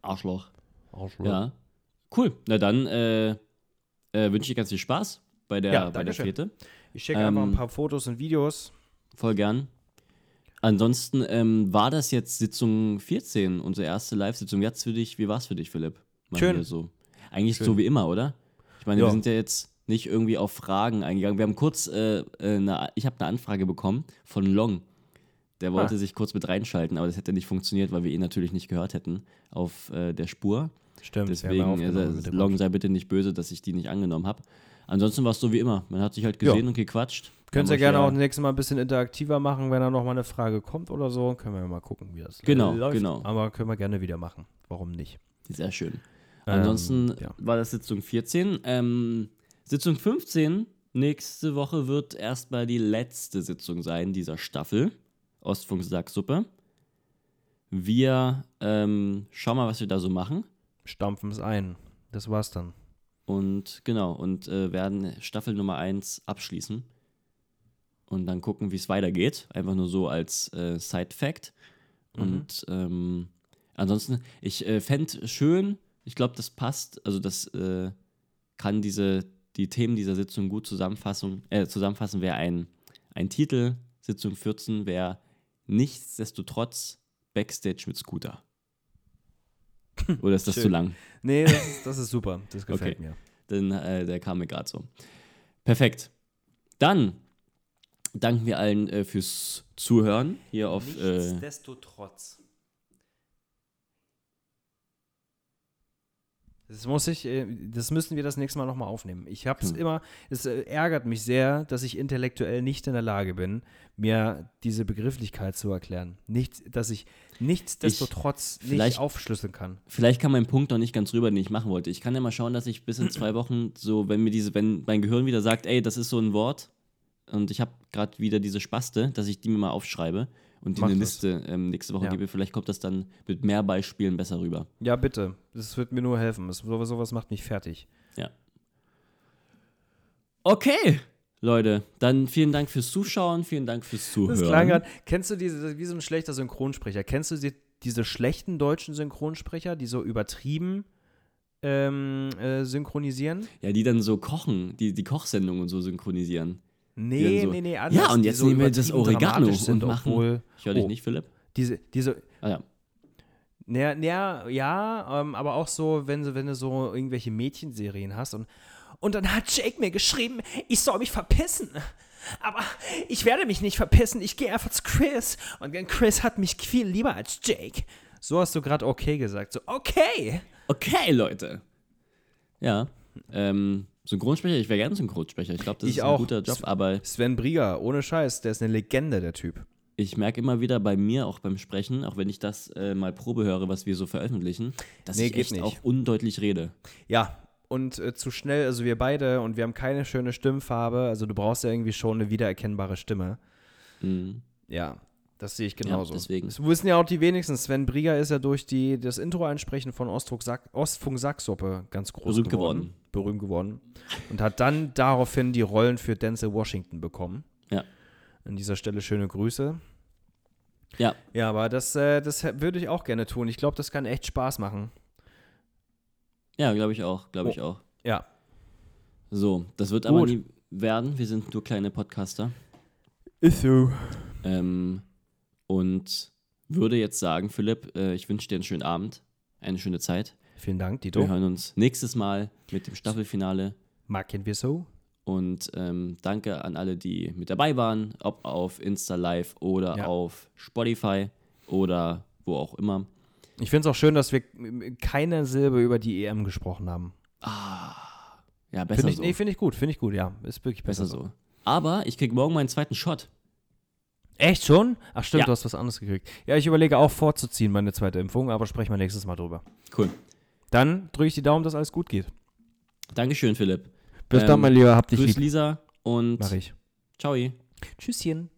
S3: Arschloch.
S2: Arschloch.
S3: Ja. Cool. Na dann äh, äh, wünsche ich ganz viel Spaß bei der,
S2: Ja,
S3: bei der. Fete.
S2: Ich schicke einfach ein
S3: Ähm,
S2: paar Fotos und Videos.
S3: Voll gern. Ansonsten ähm, war das jetzt Sitzung 14, unsere erste Live-Sitzung. Jetzt für dich, wie war es für dich, Philipp? Mal
S2: Schön.
S3: So. Eigentlich
S2: Schön.
S3: so wie immer, oder? Ich meine,
S2: Ja.
S3: wir sind ja jetzt nicht irgendwie auf Fragen eingegangen. Wir haben kurz, äh, äh, eine, ich habe eine Anfrage bekommen von Long. Der wollte
S2: Ah.
S3: sich kurz mit reinschalten, aber das hätte nicht funktioniert, weil wir ihn natürlich nicht gehört hätten auf äh, der Spur.
S2: Stimmt.
S3: Deswegen, äh, Long sei bitte nicht böse, dass ich die nicht angenommen habe. Ansonsten war es so wie immer. Man hat sich halt
S2: Ja.
S3: gesehen und gequatscht.
S2: Könnt ihr gerne
S3: ja-
S2: auch nächstes Mal ein bisschen interaktiver machen, wenn da noch mal eine Frage kommt oder so. Können wir ja mal gucken, wie das
S3: Genau,
S2: läuft.
S3: genau.
S2: Aber können wir gerne wieder machen. Warum nicht?
S3: Sehr schön.
S2: Ähm,
S3: Ansonsten
S2: ja.
S3: war das Sitzung 14. Ähm, Sitzung 15, nächste Woche wird erstmal die letzte Sitzung sein dieser Staffel. Ostfunk Sacksuppe. Wir ähm, schauen mal, was wir da so machen.
S2: Stampfen es ein. Das war's dann.
S3: Und genau, und äh, werden Staffel Nummer 1 abschließen. Und dann gucken, wie es weitergeht. Einfach nur so als äh, Side-Fact. Und ähm, ansonsten, ich äh, fände schön, ich glaube, das passt, also das äh, kann diese, die Themen dieser Sitzung gut zusammenfassen, äh, zusammenfassen, wäre ein, ein Titel, Sitzung 14, wäre nichtsdestotrotz Backstage mit Scooter. Oder ist das
S2: Schön.
S3: zu lang?
S2: Nee, das ist, das ist super. Das gefällt
S3: Okay.
S2: mir.
S3: Denn äh, der kam mir gerade so. Perfekt. Dann danken wir allen äh, fürs Zuhören hier auf. Äh,
S2: Nichtsdestotrotz. Das muss ich, äh, das müssen wir das nächste Mal nochmal aufnehmen. Ich habe es
S3: Hm.
S2: immer, es äh, ärgert mich sehr, dass ich intellektuell nicht in der Lage bin, mir diese Begrifflichkeit zu erklären. Nicht, dass ich nichtsdestotrotz nicht
S3: vielleicht-
S2: aufschlüsseln kann.
S3: Vielleicht kam mein Punkt noch nicht ganz rüber, den ich machen wollte. Ich kann ja mal schauen, dass ich bis in zwei Wochen so, wenn mir diese, wenn mein Gehirn wieder sagt, ey, das ist so ein Wort und ich habe gerade wieder diese Spaste, dass ich die mir mal aufschreibe und die
S2: Mach
S3: eine. Liste ähm, nächste Woche
S2: Ja.
S3: gebe. Vielleicht kommt das dann mit mehr Beispielen besser rüber.
S2: Ja, bitte. Das wird mir nur helfen. Das, sowas, sowas macht mich fertig.
S3: Okay, Leute, dann vielen Dank fürs Zuschauen, vielen Dank fürs Zuhören.
S2: Das klang grad, kennst du diese, wie so ein schlechter Synchronsprecher, kennst du die, diese schlechten deutschen Synchronsprecher, die so übertrieben ähm, äh, synchronisieren?
S3: Ja, die dann so kochen, die, die Kochsendungen und so synchronisieren.
S2: Nee,
S3: so-
S2: nee, nee, anders.
S3: Ja, und jetzt
S2: so
S3: nehmen wir das Oregano
S2: sind,
S3: und machen-
S2: obwohl
S3: Ich höre dich
S2: Oh.
S3: nicht, Philipp.
S2: diese, diese,
S3: Ah ja.
S2: Ja, ja, ja ähm, aber auch so, wenn, du- wenn du so irgendwelche Mädchenserien hast und, und dann hat Jake mir geschrieben, ich soll mich verpissen. Aber ich werde mich nicht verpissen, ich gehe einfach zu Chris. Und Chris hat mich viel lieber als Jake. So hast du gerade okay gesagt. So, okay.
S3: Okay, Leute. Ja. Ähm, Synchronsprecher, ich wäre gerne Synchronsprecher. Ich glaube, das
S2: Ich
S3: ist
S2: auch.
S3: ein guter Job, aber
S2: Sven Brieger, ohne Scheiß, der ist eine Legende, der Typ.
S3: ich merke immer wieder bei mir, auch beim Sprechen, auch wenn ich das äh, mal Probe höre, was wir so veröffentlichen, dass
S2: Nee,
S3: ich echt
S2: nicht.
S3: auch undeutlich rede.
S2: Ja, und äh, zu schnell, also wir beide, und wir haben keine schöne Stimmfarbe, also du brauchst ja irgendwie schon eine wiedererkennbare Stimme.
S3: Mhm.
S2: Ja, das sehe ich genauso.
S3: deswegen.
S2: Das wissen ja auch die wenigsten. Sven Brieger ist ja durch die, das Intro-Einsprechen von Ostdruck Sack, Ostfunk Sacksuppe ganz groß
S3: Berühmt
S2: geworden.
S3: geworden.
S2: Berühmt geworden. Und hat dann daraufhin die Rollen für Denzel Washington bekommen.
S3: Ja.
S2: An dieser Stelle schöne Grüße.
S3: Ja,
S2: Ja, aber das, äh, das würde ich auch gerne tun. Ich glaube, das kann echt Spaß machen.
S3: ja, glaube ich auch, glaube
S2: Oh.
S3: ich auch.
S2: Ja.
S3: So, das wird aber
S2: Gut.
S3: nie werden. Wir sind nur kleine Podcaster.
S2: Ist so.
S3: Ähm, und würde jetzt sagen, Philipp, äh, ich wünsche dir einen schönen Abend, eine schöne Zeit.
S2: Vielen Dank,
S3: Wir
S2: Dito.
S3: hören uns nächstes Mal mit dem Staffelfinale.
S2: Machen wir so.
S3: Und ähm, danke an alle, die mit dabei waren, ob auf Insta Live oder
S2: Ja.
S3: auf Spotify oder wo auch immer.
S2: Ich finde es auch schön, dass wir keine Silbe über die EM gesprochen haben.
S3: Ja, besser
S2: Finde ich,
S3: so.
S2: nee, finde ich gut, finde ich gut, ja. Ist wirklich besser,
S3: besser so. Aber ich krieg morgen meinen zweiten Shot.
S2: Echt schon? Ach stimmt,
S3: Ja.
S2: du hast was anderes gekriegt. Ja, ich überlege auch vorzuziehen, meine zweite Impfung, aber sprechen wir nächstes Mal drüber.
S3: Cool.
S2: Dann drücke ich die Daumen, dass alles gut geht.
S3: Dankeschön, Philipp.
S2: Bis
S3: Ähm,
S2: dann, mein Lieber, hab dich
S3: Grüß
S2: lieb.
S3: Lisa und
S2: Mach ich.
S3: ciao.
S2: Tschüsschen.